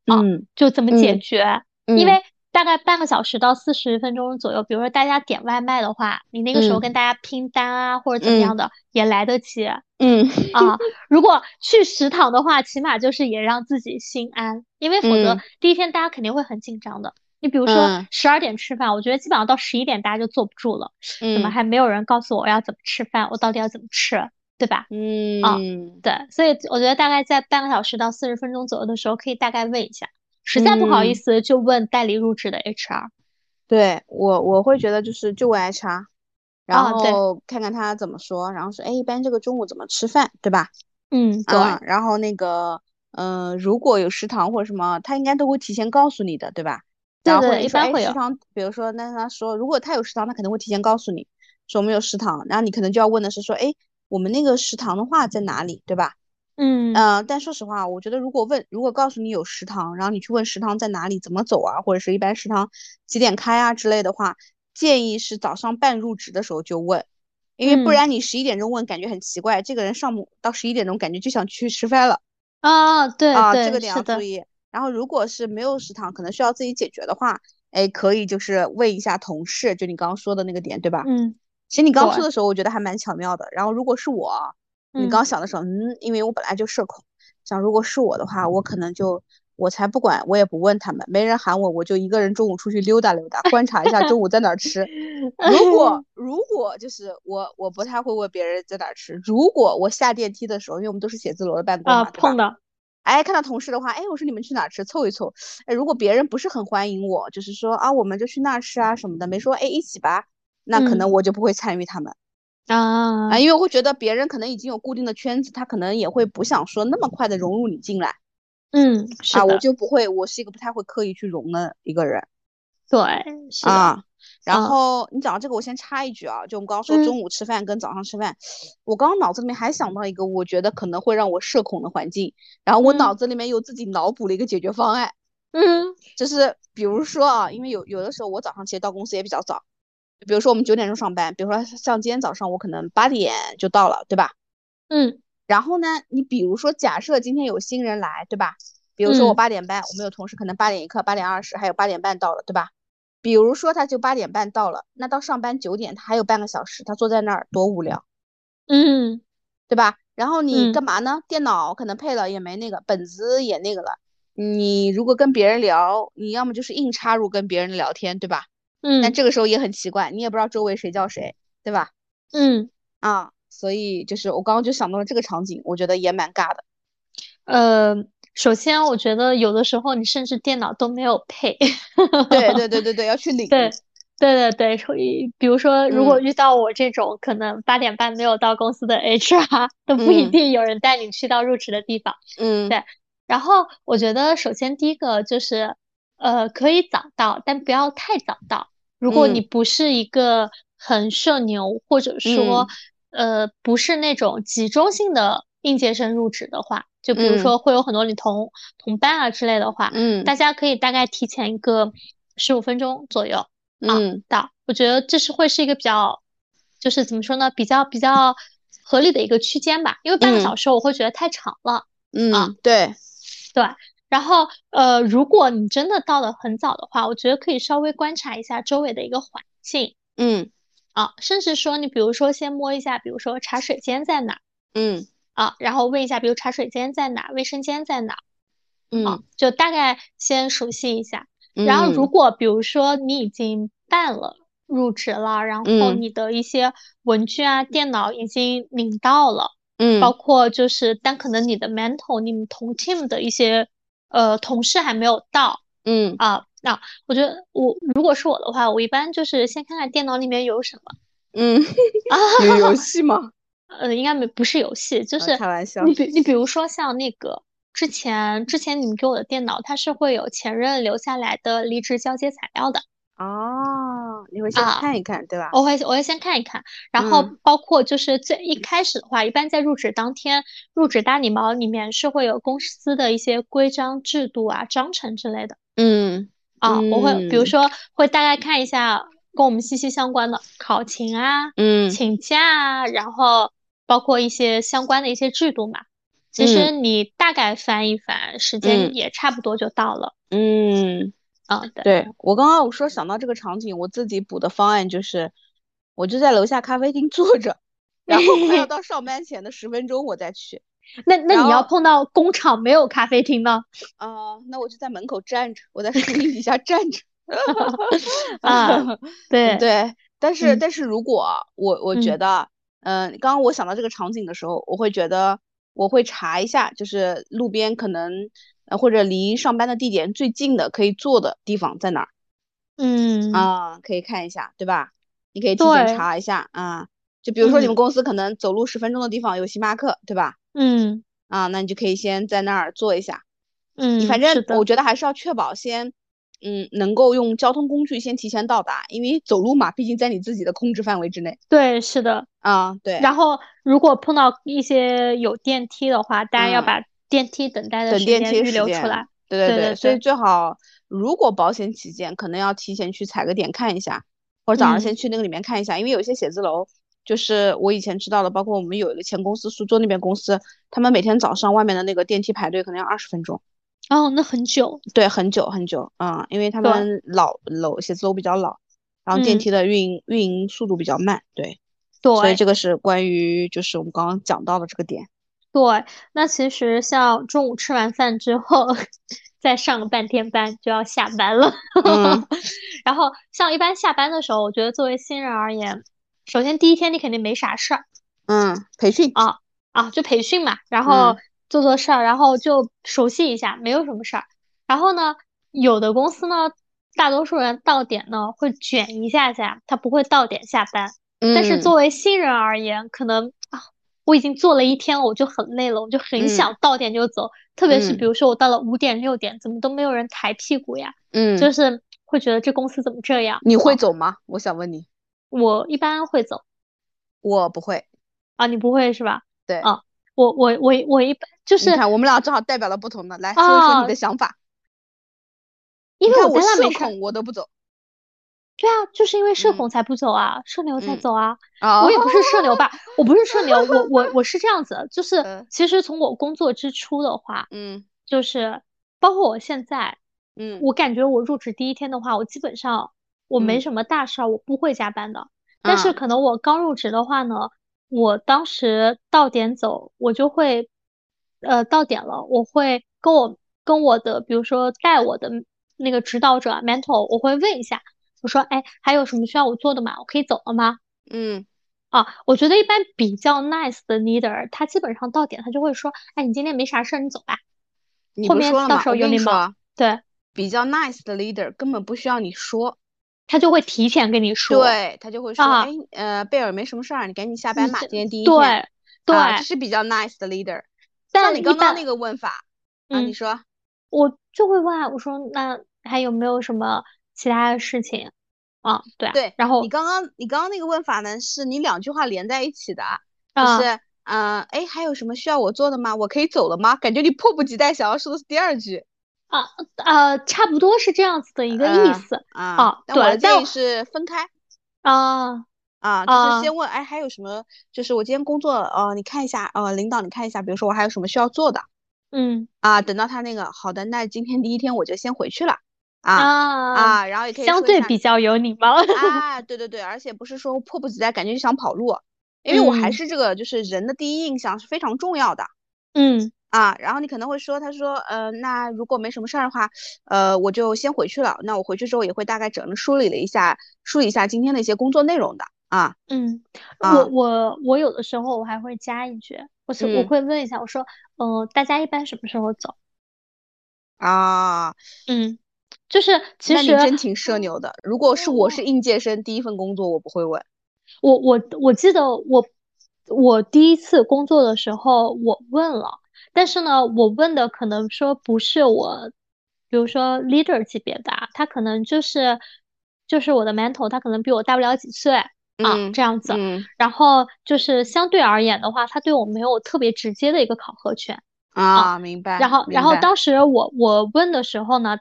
嗯，就怎么解决？因为大概半个小时到四十分钟左右，比如说大家点外卖的话，你那个时候跟大家拼单啊，或者怎么样的也来得及。嗯啊，如果去食堂的话，起码就是也让自己心安，因为否则第一天大家肯定会很紧张的。你比如说十二点吃饭，我觉得基本上到十一点大家就坐不住了。怎么还没有人告诉我要怎么吃饭？我到底要怎么吃，对吧？嗯，啊，对，所以我觉得大概在半个小时到四十分钟左右的时候，可以大概问一下。实在不好意思，就问代理入职的 HR。对我，我会觉得就是就问 HR，然后看看他怎么说，然后说，哎，一般这个中午怎么吃饭，对吧？嗯，对。然后那个，嗯，如果有食堂或者什么，他应该都会提前告诉你的，对吧？然后一般会有，食堂，比如说，那他说，如果他有食堂，他肯定会提前告诉你，说我们有食堂。然后你可能就要问的是说，哎，我们那个食堂的话在哪里，对吧？嗯嗯。但说实话，我觉得如果问，如果告诉你有食堂，然后你去问食堂在哪里，怎么走啊，或者是一般食堂几点开啊之类的话，建议是早上半入职的时候就问，因为不然你十一点钟问，感觉很奇怪，这个人上午到十一点钟感觉就想去吃饭了。啊，对啊，这个点要注意。然后，如果是没有食堂，可能需要自己解决的话，哎，可以就是问一下同事，就你刚刚说的那个点，对吧？嗯。其实你刚说的时候，我觉得还蛮巧妙的。然后，如果是我，你刚想的时候，嗯，因为我本来就社恐，想如果是我的话，我可能就我才不管，我也不问他们，没人喊我，我就一个人中午出去溜达溜达，观察一下中午在哪儿吃。如果如果就是我，我不太会问别人在哪儿吃。如果我下电梯的时候，因为我们都是写字楼的办公嘛，碰到。哎，看到同事的话，哎，我说你们去哪吃，凑一凑。哎，如果别人不是很欢迎我，就是说啊，我们就去那儿吃啊什么的，没说哎一起吧，那可能我就不会参与他们啊啊，因为我会觉得别人可能已经有固定的圈子，他可能也会不想说那么快的融入你进来。嗯，啊，我就不会，我是一个不太会刻意去融的一个人。对，是啊。然后你讲到这个，我先插一句啊，就我们刚刚说中午吃饭跟早上吃饭，我刚刚脑子里面还想到一个，我觉得可能会让我社恐的环境，然后我脑子里面又自己脑补了一个解决方案，嗯，就是比如说啊，因为有有的时候我早上其实到公司也比较早，比如说我们九点钟上班，比如说像今天早上我可能八点就到了，对吧？嗯，然后呢，你比如说假设今天有新人来，对吧？比如说我八点半，我们有同事可能八点一刻、八点二十，还有八点半到了，对吧？比如说，他就八点半到了，那到上班九点，他还有半个小时，他坐在那儿多无聊，嗯，对吧？然后你干嘛呢？电脑可能配了也没那个，本子也那个了。你如果跟别人聊，你要么就是硬插入跟别人聊天，对吧？嗯，那这个时候也很奇怪，你也不知道周围谁叫谁，对吧？嗯，啊，所以就是我刚刚就想到了这个场景，我觉得也蛮尬的。呃。首先，我觉得有的时候你甚至电脑都没有配，对对 对对对，要去领。对对对对，所以比如说，如果遇到我这种可能八点半没有到公司的 HR，都不一定有人带你去到入职的地方。嗯，对。然后我觉得，首先第一个就是，呃，可以早到，但不要太早到。如果你不是一个很社牛，或者说，呃，不是那种集中性的应届生入职的话，就比如说会有很多你同同伴啊之类的话，嗯，大家可以大概提前一个十五分钟左右。嗯，到，我觉得这是会是一个比较，就是怎么说呢，比较比较合理的一个区间吧。因为半个小时我会觉得太长了。嗯，对，对。然后，呃，如果你真的到的很早的话，我觉得可以稍微观察一下周围的一个环境。嗯，啊，甚至说你比如说先摸一下，比如说茶水间在哪？嗯，啊，然后问一下，比如茶水间在哪，卫生间在哪？嗯，就大概先熟悉一下。然后，如果比如说你已经办了入职了，然后你的一些文具啊、电脑已经领到了，嗯，包括就是，但可能你的 mentor、你们同 team 的一些呃同事还没有到，嗯啊，那我觉得我如果是我的话，我一般就是先看看电脑里面有什么，嗯，有游戏吗？呃，应该没不是游戏，就是开玩笑。你比你比如说像那个。之前之前你们给我的电脑，它是会有前任留下来的离职交接材料的哦，你会先看一看，对吧？我会我会先看一看，然后包括就是最一开始的话，一般在入职当天，入职大礼包里面是会有公司的一些规章制度啊、章程之类的。嗯，啊，我会比如说会大概看一下跟我们息息相关的考勤啊，嗯，请假啊，然后包括一些相关的一些制度嘛。其实你大概翻一翻，时间也差不多就到了。嗯，啊，对，对我刚刚我说想到这个场景，我自己补的方案就是，我就在楼下咖啡厅坐着，然后快要到上班前的十分钟我再去。那那你要碰到工厂没有咖啡厅呢？啊，那我就在门口站着，我在树荫底下站着。啊，对 对，但是但是如果我我觉得，嗯，刚刚我想到这个场景的时候，我会觉得。我会查一下，就是路边可能呃或者离上班的地点最近的可以坐的地方在哪儿？嗯啊，可以看一下，对吧？你可以提前查一下啊。就比如说你们公司可能走路十分钟的地方有星巴克，对吧？嗯啊，那你就可以先在那儿坐一下。嗯，反正我觉得还是要确保先。嗯，能够用交通工具先提前到达，因为走路嘛，毕竟在你自己的控制范围之内。对，是的，啊，对。然后如果碰到一些有电梯的话，大家要把电梯等待的时间预留出来。对对对，所以最好如果保险起见，可能要提前去踩个点看一下，或者早上先去那个里面看一下，因为有些写字楼，就是我以前知道的，包括我们有一个前公司苏州那边公司，他们每天早上外面的那个电梯排队可能要二十分钟。哦，那很久，对，很久很久，嗯，因为他们老楼写字楼比较老，然后电梯的运营运营速度比较慢，对，对，所以这个是关于就是我们刚刚讲到的这个点。对，那其实像中午吃完饭之后，再上个半天班就要下班了，然后像一般下班的时候，我觉得作为新人而言，首先第一天你肯定没啥事儿，嗯，培训啊啊，就培训嘛，然后。做做事儿，然后就熟悉一下，没有什么事儿。然后呢，有的公司呢，大多数人到点呢会卷一下下，他不会到点下班。但是作为新人而言，可能啊，我已经坐了一天了，我就很累了，我就很想到点就走。特别是比如说我到了五点六点，怎么都没有人抬屁股呀？嗯，就是会觉得这公司怎么这样？你会走吗？我想问你。我一般会走。我不会。啊，你不会是吧？对。啊。我我我我一般就是，你看我们俩正好代表了不同的，来说一说你的想法。因为我社恐，我都不走。对啊，就是因为社恐才不走啊，社牛才走啊。我也不是社牛吧，我不是社牛，我我 我是这样子，就是其实从我工作之初的话，嗯，就是包括我现在，嗯，我感觉我入职第一天的话，我基本上我没什么大事儿，我不会加班的。但是可能我刚入职的话呢。我当时到点走，我就会，呃，到点了，我会跟我跟我的，比如说带我的那个指导者 mentor，我会问一下，我说，哎，还有什么需要我做的吗？我可以走了吗？嗯，啊，我觉得一般比较 nice 的 leader，他基本上到点他就会说，哎，你今天没啥事儿，你走吧。你后面到时候有你吗？对，比较 nice 的 leader 根本不需要你说。他就会提前跟你说，对他就会说，哎，呃，贝尔没什么事儿，你赶紧下班吧，今天第一天，对，这是比较 nice 的 leader。像你刚刚那个问法啊，你说，我就会问，我说那还有没有什么其他的事情？啊，对对，然后你刚刚你刚刚那个问法呢，是你两句话连在一起的，就是，嗯，哎，还有什么需要我做的吗？我可以走了吗？感觉你迫不及待想要说的是第二句。啊，呃，差不多是这样子的一个意思啊。对，我建议是分开。啊啊，就是先问，哎，还有什么？就是我今天工作，呃，你看一下，呃，领导你看一下，比如说我还有什么需要做的。嗯。啊，等到他那个好的，那今天第一天我就先回去了。啊啊，然后也可以相对比较有礼貌。啊，对对对，而且不是说迫不及待，感觉就想跑路，因为我还是这个，就是人的第一印象是非常重要的。嗯。啊，然后你可能会说，他说，呃，那如果没什么事儿的话，呃，我就先回去了。那我回去之后也会大概整梳理了一下，梳理一下今天的一些工作内容的啊。嗯，我我我有的时候我还会加一句，我是我会问一下，我说，呃，大家一般什么时候走？啊，嗯，就是其实你真挺社牛的。如果是我是应届生，第一份工作我不会问。我我我记得我我第一次工作的时候我问了。但是呢，我问的可能说不是我，比如说 leader 级别的，他可能就是就是我的 mentor，他可能比我大不了几岁啊，这样子。然后就是相对而言的话，他对我没有特别直接的一个考核权啊，明白。然后然后当时我我问的时候呢，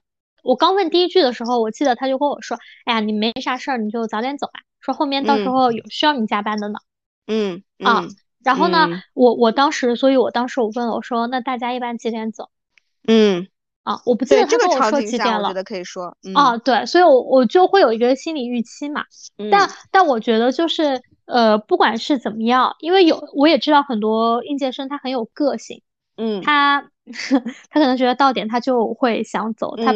我刚问第一句的时候，我记得他就跟我说，哎呀，你没啥事儿，你就早点走吧，说后面到时候有需要你加班的呢。嗯啊。然后呢，我我当时，所以我当时我问了，我说那大家一般几点走？嗯，啊，我不记得他跟我说几点了。我觉得可以说。啊，对，所以我我就会有一个心理预期嘛。但但我觉得就是呃，不管是怎么样，因为有我也知道很多应届生他很有个性，嗯，他 他可能觉得到点他就会想走，他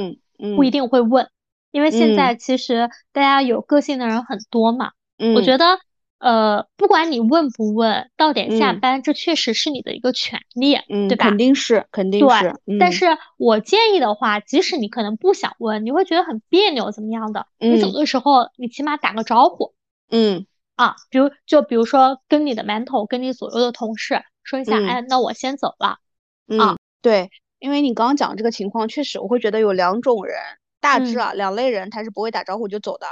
不一定会问，因为现在其实大家有个性的人很多嘛。嗯，我觉得。呃，不管你问不问，到点下班，这确实是你的一个权利，嗯，对吧？肯定是，肯定是。但是我建议的话，即使你可能不想问，你会觉得很别扭，怎么样的？你走的时候，你起码打个招呼。嗯。啊，比如就比如说跟你的 mentor，跟你左右的同事说一下，哎，那我先走了。嗯，对，因为你刚刚讲这个情况，确实我会觉得有两种人，大致啊，两类人，他是不会打招呼就走的。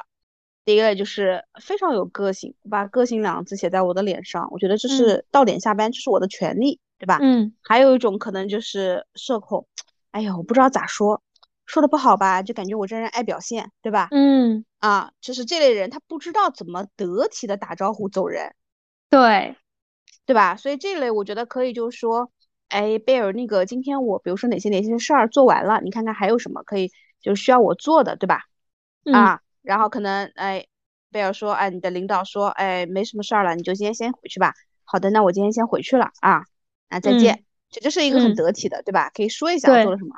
第一类就是非常有个性，把个性两个字写在我的脸上，我觉得这是到点下班，这是我的权利，对吧？嗯。还有一种可能就是社恐，哎呀，我不知道咋说，说的不好吧，就感觉我这人爱表现，对吧？嗯。啊，就是这类人，他不知道怎么得体的打招呼走人，对，对吧？所以这类我觉得可以，就是说，哎，贝尔，那个今天我比如说哪些哪些事儿做完了，你看看还有什么可以就需要我做的，对吧？啊。然后可能哎，贝尔说，哎，你的领导说，哎，没什么事儿了，你就今天先回去吧。好的，那我今天先回去了啊，那再见。这就是一个很得体的，对吧？可以说一下我做了什么。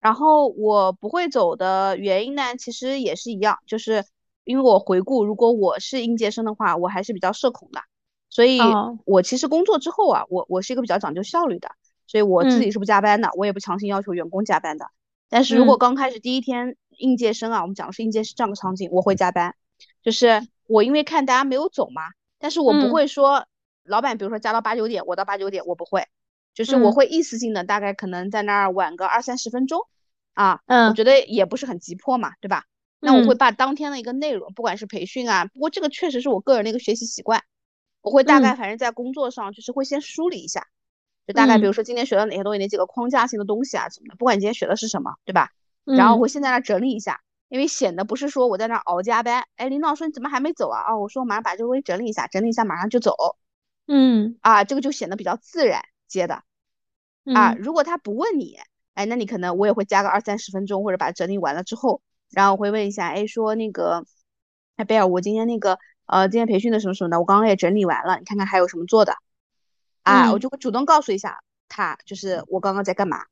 然后我不会走的原因呢，其实也是一样，就是因为我回顾，如果我是应届生的话，我还是比较社恐的，所以我其实工作之后啊，我我是一个比较讲究效率的，所以我自己是不加班的，我也不强行要求员工加班的。但是如果刚开始第一天应届生啊，我们讲的是应届生这样的场景，我会加班，就是我因为看大家没有走嘛，但是我不会说老板比如说加到八九点，我到八九点我不会，就是我会意思性的大概可能在那儿晚个二三十分钟啊，我觉得也不是很急迫嘛，对吧？那我会把当天的一个内容，不管是培训啊，不过这个确实是我个人的一个学习习惯，我会大概反正在工作上就是会先梳理一下。就大概比如说今天学了哪些东西，哪几个框架性的东西啊什么的，不管你今天学的是什么，对吧？然后我先在来整理一下，因为显得不是说我在那熬加班。哎，领导说你怎么还没走啊？哦，我说我马上把这个东西整理一下，整理一下马上就走。嗯，啊，这个就显得比较自然接的。啊，如果他不问你，哎，那你可能我也会加个二三十分钟，或者把它整理完了之后，然后我会问一下，哎，说那个，哎，贝尔，我今天那个呃，今天培训的什么什么的，我刚刚也整理完了，你看看还有什么做的。啊，我就会主动告诉一下他，就是我刚刚在干嘛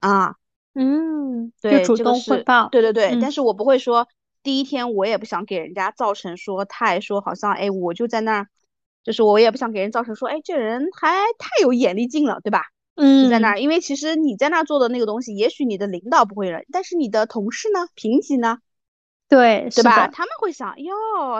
啊？嗯，对，主动汇报，对对对。但是我不会说第一天，我也不想给人家造成说太说好像哎，我就在那儿，就是我也不想给人造成说哎，这人还太有眼力劲了，对吧？嗯，就在那儿，因为其实你在那儿做的那个东西，也许你的领导不会认，但是你的同事呢，平级呢，对，对吧？他们会想哟，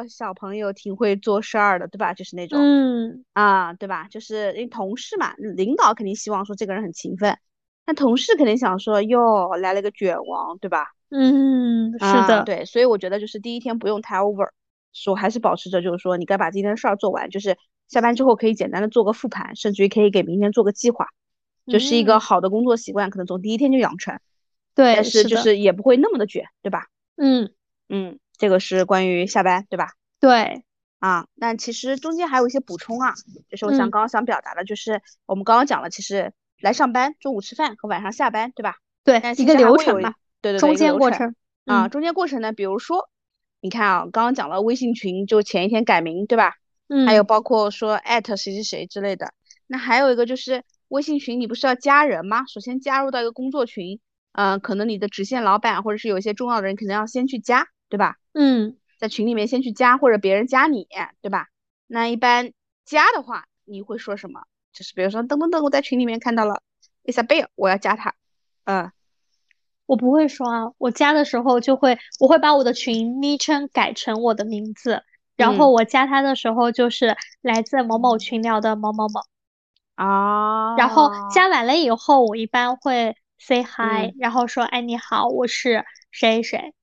小朋友挺会做事儿的，对吧？就是那种，嗯啊，对吧？就是因为同事嘛，领导肯定希望说这个人很勤奋，那同事肯定想说哟，来了个卷王，对吧？嗯，是的，对，所以我觉得就是第一天不用太 over，说还是保持着就是说你该把今天的事儿做完，就是下班之后可以简单的做个复盘，甚至于可以给明天做个计划，就是一个好的工作习惯，可能从第一天就养成。对，但是就是也不会那么的卷，对吧？嗯。嗯，这个是关于下班，对吧？对，啊，那其实中间还有一些补充啊，就是我想刚刚想表达的，就是我们刚刚讲了，其实来上班、中午吃饭和晚上下班，对吧？对，一个流程嘛。对对对，中间过程啊，中间过程呢，比如说，你看啊，刚刚讲了微信群，就前一天改名，对吧？嗯。还有包括说艾特谁谁谁之类的，那还有一个就是微信群，你不是要加人吗？首先加入到一个工作群，嗯，可能你的直线老板或者是有一些重要的人，可能要先去加。对吧？嗯，在群里面先去加，或者别人加你，对吧？那一般加的话，你会说什么？就是比如说，噔噔噔，我在群里面看到了 Isabel，我要加他。嗯，我不会说啊，我加的时候就会，我会把我的群昵称改成我的名字，然后我加他的时候就是来自某某群聊的某某某。啊。然后加完了以后，我一般会 say hi，然后说，哎，你好，我是谁谁。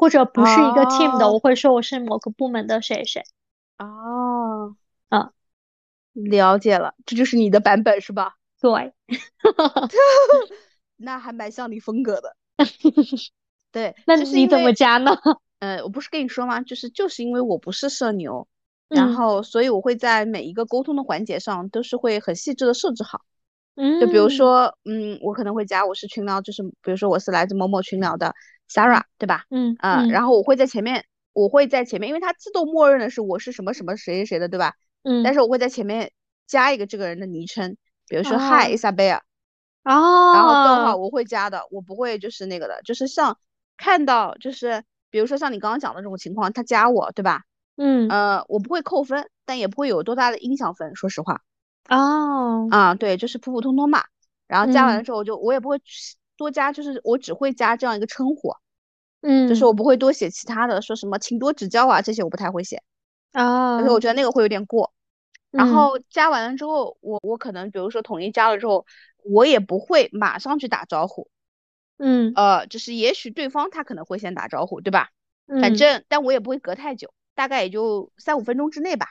或者不是一个 team 的，我会说我是某个部门的谁谁。哦，嗯，了解了，这就是你的版本是吧？对，那还蛮像你风格的。对，那你怎么加呢？呃，我不是跟你说吗？就是就是因为我不是社牛，然后所以我会在每一个沟通的环节上都是会很细致的设置好。嗯，就比如说，嗯，我可能会加我是群聊，就是比如说我是来自某某群聊的。Sarah，对吧？嗯啊，然后我会在前面，我会在前面，因为它自动默认的是我是什么什么谁谁谁的，对吧？嗯，但是我会在前面加一个这个人的昵称，比如说 Hi Isabella，哦，然后的话我会加的，我不会就是那个的，就是像看到就是比如说像你刚刚讲的这种情况，他加我，对吧？嗯呃，我不会扣分，但也不会有多大的影响分，说实话。哦，啊，对，就是普普通通嘛。然后加完了之后，就我也不会。多加就是我只会加这样一个称呼，嗯，就是我不会多写其他的，说什么请多指教啊这些我不太会写，啊，而且我觉得那个会有点过。然后加完了之后，我我可能比如说统一加了之后，我也不会马上去打招呼，嗯，呃，就是也许对方他可能会先打招呼，对吧？嗯，反正但我也不会隔太久，大概也就三五分钟之内吧，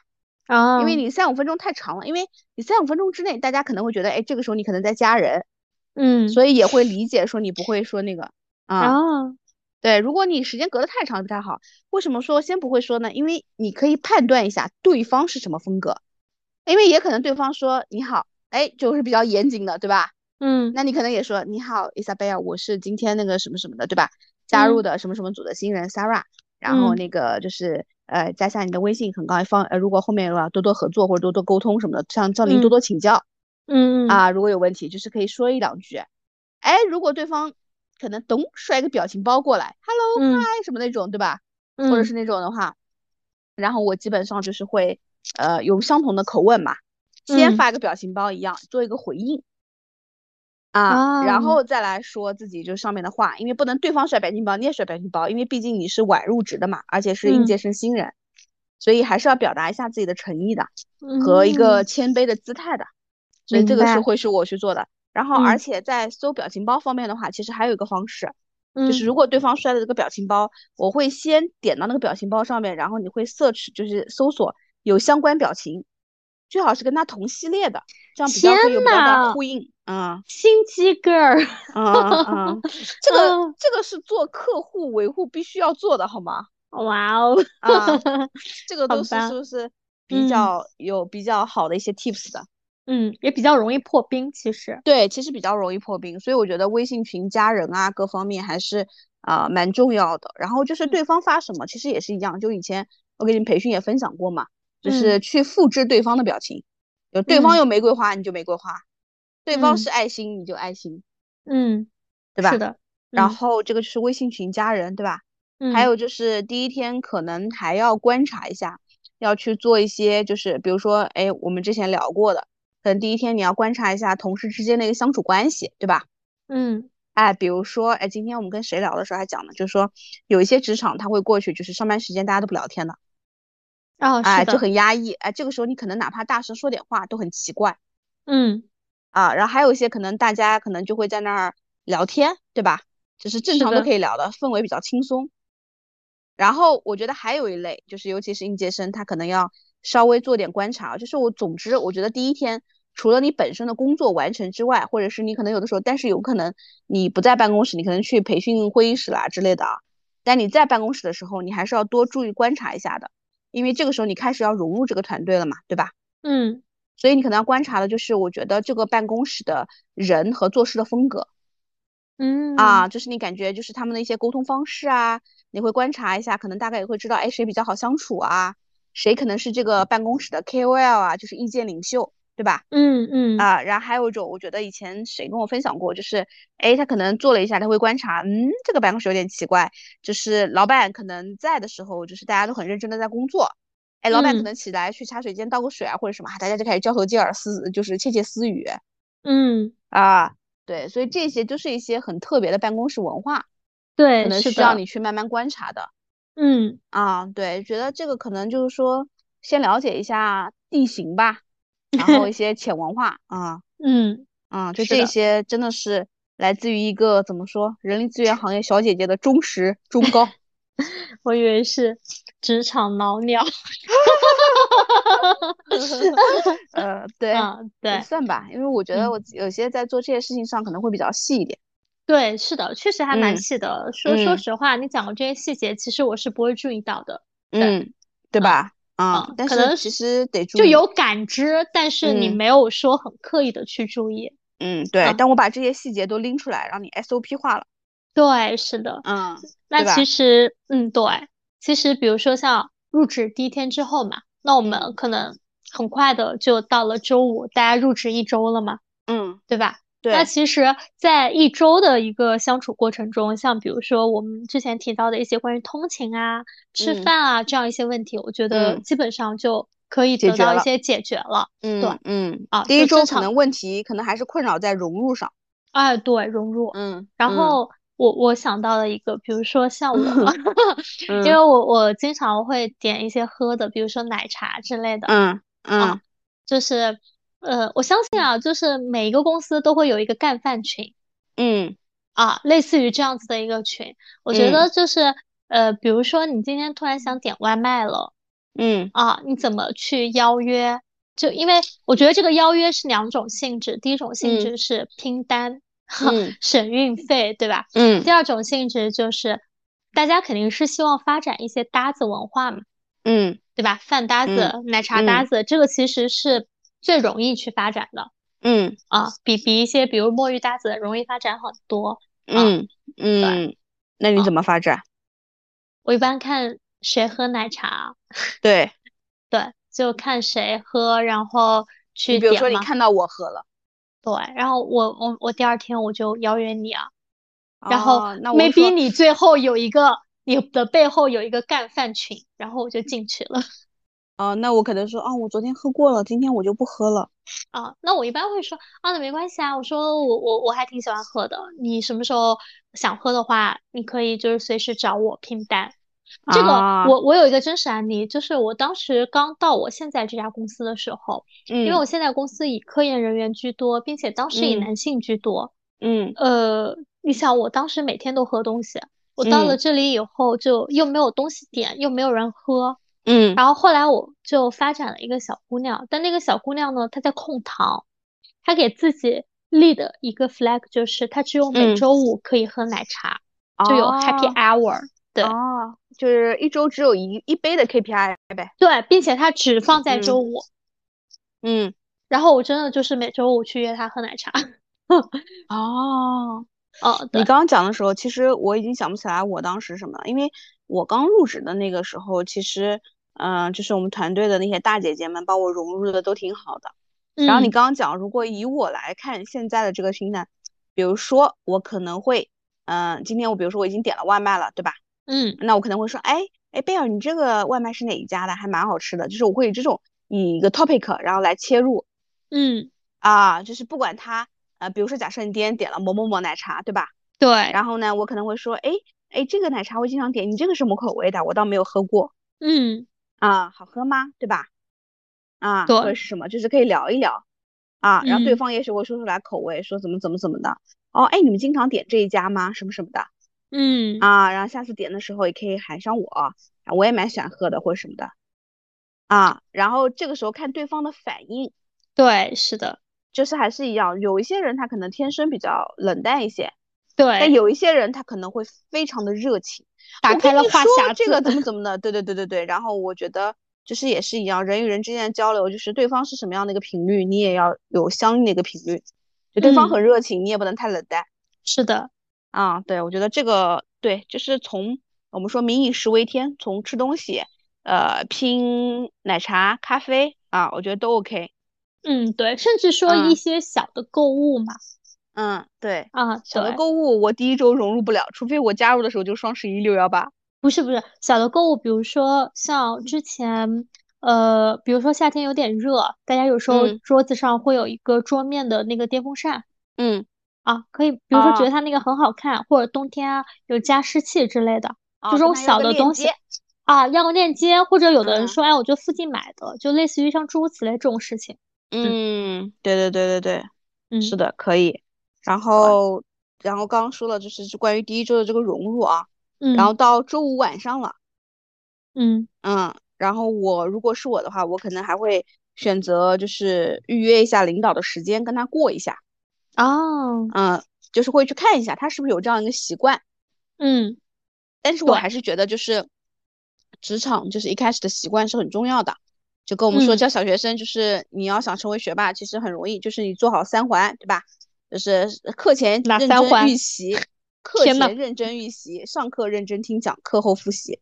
啊，因为你三五分钟太长了，因为你三五分钟之内大家可能会觉得，哎，这个时候你可能在加人。嗯，所以也会理解说你不会说那个啊，对，如果你时间隔得太长不太好。为什么说先不会说呢？因为你可以判断一下对方是什么风格，因为也可能对方说你好，哎，就是比较严谨的，对吧？嗯，那你可能也说你好，Isabella，我是今天那个什么什么的，对吧？加入的什么什么组的新人 Sarah，然后那个就是呃加下你的微信，很高兴方呃如果后面要多多合作或者多多沟通什么的，向向您多多请教。嗯嗯。啊，如果有问题，就是可以说一两句。哎，如果对方可能咚甩个表情包过来，Hello，Hi 什么那种，对吧？或者是那种的话，然后我基本上就是会呃用相同的口吻嘛，先发一个表情包一样做一个回应。啊，然后再来说自己就上面的话，因为不能对方甩表情包你也甩表情包，因为毕竟你是晚入职的嘛，而且是应届生新人，所以还是要表达一下自己的诚意的和一个谦卑的姿态的。所以这个是会是我去做的，然后而且在搜表情包方面的话，其实还有一个方式，就是如果对方摔的这个表情包，我会先点到那个表情包上面，然后你会 search 就是搜索有相关表情，最好是跟他同系列的，这样比较会有比较大呼应。嗯，心机 girl，嗯嗯，这个这个是做客户维护必须要做的，好吗？哇哦，啊，这个都是是不是比较有比较好的一些 tips 的？嗯，也比较容易破冰，其实对，其实比较容易破冰，所以我觉得微信群加人啊，各方面还是啊蛮重要的。然后就是对方发什么，其实也是一样，就以前我给你们培训也分享过嘛，就是去复制对方的表情，有对方有玫瑰花你就玫瑰花，对方是爱心你就爱心，嗯，对吧？是的。然后这个就是微信群加人，对吧？嗯。还有就是第一天可能还要观察一下，要去做一些，就是比如说，哎，我们之前聊过的。可能第一天你要观察一下同事之间的一个相处关系，对吧？嗯，哎，比如说，哎，今天我们跟谁聊的时候还讲呢，就是说有一些职场他会过去，就是上班时间大家都不聊天的，哦，哎，就很压抑，哎，这个时候你可能哪怕大声说点话都很奇怪，嗯，啊，然后还有一些可能大家可能就会在那儿聊天，对吧？就是正常都可以聊的，氛围比较轻松。然后我觉得还有一类，就是尤其是应届生，他可能要稍微做点观察。就是我总之，我觉得第一天除了你本身的工作完成之外，或者是你可能有的时候，但是有可能你不在办公室，你可能去培训会议室啦之类的啊。但你在办公室的时候，你还是要多注意观察一下的，因为这个时候你开始要融入这个团队了嘛，对吧？嗯，所以你可能要观察的就是，我觉得这个办公室的人和做事的风格。嗯啊，就是你感觉就是他们的一些沟通方式啊，你会观察一下，可能大概也会知道，哎，谁比较好相处啊，谁可能是这个办公室的 KOL 啊，就是意见领袖，对吧？嗯嗯啊，然后还有一种，我觉得以前谁跟我分享过，就是，哎，他可能做了一下，他会观察，嗯，这个办公室有点奇怪，就是老板可能在的时候，就是大家都很认真的在工作，哎，老板可能起来去茶水间倒个水啊，或者什么，大家就开始交头接耳，私就是窃窃私语，嗯啊。对，所以这些就是一些很特别的办公室文化，对，可能需要你去慢慢观察的。嗯啊，对，觉得这个可能就是说，先了解一下地形吧，然后一些 浅文化啊，嗯啊，就这些真的是来自于一个怎么说，人力资源行业小姐姐的忠实忠告。我以为是职场老鸟。呃，对，对，算吧，因为我觉得我有些在做这些事情上可能会比较细一点。对，是的，确实还蛮细的。说说实话，你讲的这些细节，其实我是不会注意到的。嗯，对吧？啊，但是其实得就有感知，但是你没有说很刻意的去注意。嗯，对。但我把这些细节都拎出来，让你 SOP 化了。对，是的。嗯，那其实，嗯，对，其实比如说像入职第一天之后嘛。那我们可能很快的就到了周五，大家入职一周了嘛，嗯，对吧？对。那其实，在一周的一个相处过程中，像比如说我们之前提到的一些关于通勤啊、吃饭啊这样一些问题，我觉得基本上就可以得到一些解决了。嗯，对，嗯啊，第一周可能问题可能还是困扰在融入上。哎，对，融入。嗯，然后。我我想到了一个，比如说像我，因为我我经常会点一些喝的，比如说奶茶之类的。嗯嗯，就是呃，我相信啊，就是每一个公司都会有一个干饭群。嗯啊，类似于这样子的一个群，我觉得就是呃，比如说你今天突然想点外卖了，嗯啊，你怎么去邀约？就因为我觉得这个邀约是两种性质，第一种性质是拼单。省运费，对吧？嗯。第二种性质就是，大家肯定是希望发展一些搭子文化嘛。嗯。对吧？饭搭子、奶茶搭子，这个其实是最容易去发展的。嗯。啊，比比一些，比如墨鱼搭子容易发展很多。嗯嗯。那你怎么发展？我一般看谁喝奶茶。对。对，就看谁喝，然后去。比如说，你看到我喝了。对，然后我我我第二天我就邀约你啊，然后 maybe 你最后有一个你的背后有一个干饭群，然后我就进去了。哦，那我可能说啊，我昨天喝过了，今天我就不喝了。啊，那我一般会说啊，那没关系啊，我说我我我还挺喜欢喝的，你什么时候想喝的话，你可以就是随时找我拼单。这个我我有一个真实案例，就是我当时刚到我现在这家公司的时候，嗯，因为我现在公司以科研人员居多，并且当时以男性居多，嗯，呃，你想我当时每天都喝东西，我到了这里以后就又没有东西点，又没有人喝，嗯，然后后来我就发展了一个小姑娘，但那个小姑娘呢，她在控糖，她给自己立的一个 flag 就是她只有每周五可以喝奶茶，就有 happy hour。对哦，就是一周只有一一杯的 KPI 呗。对，并且她只放在周五。嗯，然后我真的就是每周五去约她喝奶茶。哦哦，你刚刚讲的时候，其实我已经想不起来我当时什么了，因为我刚入职的那个时候，其实嗯，就是我们团队的那些大姐姐们把我融入的都挺好的。然后你刚刚讲，如果以我来看现在的这个心态，比如说我可能会，嗯，今天我比如说我已经点了外卖了，对吧？嗯，那我可能会说，哎哎，贝尔，你这个外卖是哪一家的？还蛮好吃的。就是我会以这种以一个 topic 然后来切入，嗯啊，就是不管他呃，比如说假设你今天点了某某某奶茶，对吧？对。然后呢，我可能会说，哎哎，这个奶茶我经常点，你这个什么口味的？我倒没有喝过。嗯。啊，好喝吗？对吧？啊，对。或者是什么？就是可以聊一聊。啊，然后对方也许会说出来口味，说怎么怎么怎么的。哦，哎，你们经常点这一家吗？什么什么的。嗯。啊，然后下次点的时候也可以喊上我，我也蛮喜欢喝的，或者什么的。啊，然后这个时候看对方的反应。对，是的。就是还是一样，有一些人他可能天生比较冷淡一些，对，但有一些人他可能会非常的热情，打开了话匣子，这个怎么怎么的，对对对对对。然后我觉得就是也是一样，人与人之间的交流，就是对方是什么样的一个频率，你也要有相应的一个频率。就对方很热情，你也不能太冷淡。是的，啊，对，我觉得这个对，就是从我们说民以食为天，从吃东西，呃，拼奶茶、咖啡啊，我觉得都 OK。嗯，对，甚至说一些小的购物嘛，嗯，对啊，小的购物我第一周融入不了，除非我加入的时候就双十一六幺八，不是不是小的购物，比如说像之前，呃，比如说夏天有点热，大家有时候桌子上会有一个桌面的那个电风扇，嗯，啊，可以，比如说觉得它那个很好看，或者冬天啊有加湿器之类的，这种小的东西，啊，要个链接，或者有的人说，哎，我就附近买的，就类似于像诸如此类这种事情。嗯，对对对对对，嗯，是的，可以。然后，然后刚刚说了，就是关于第一周的这个融入啊，嗯，然后到周五晚上了，嗯嗯，然后我如果是我的话，我可能还会选择就是预约一下领导的时间，跟他过一下。哦，嗯，就是会去看一下他是不是有这样一个习惯。嗯，但是我还是觉得就是职场就是一开始的习惯是很重要的。就跟我们说教小学生，就是你要想成为学霸，其实很容易，就是你做好三环，对吧？就是课前认真预习，课前认真预习，上课认真听讲，课后复习。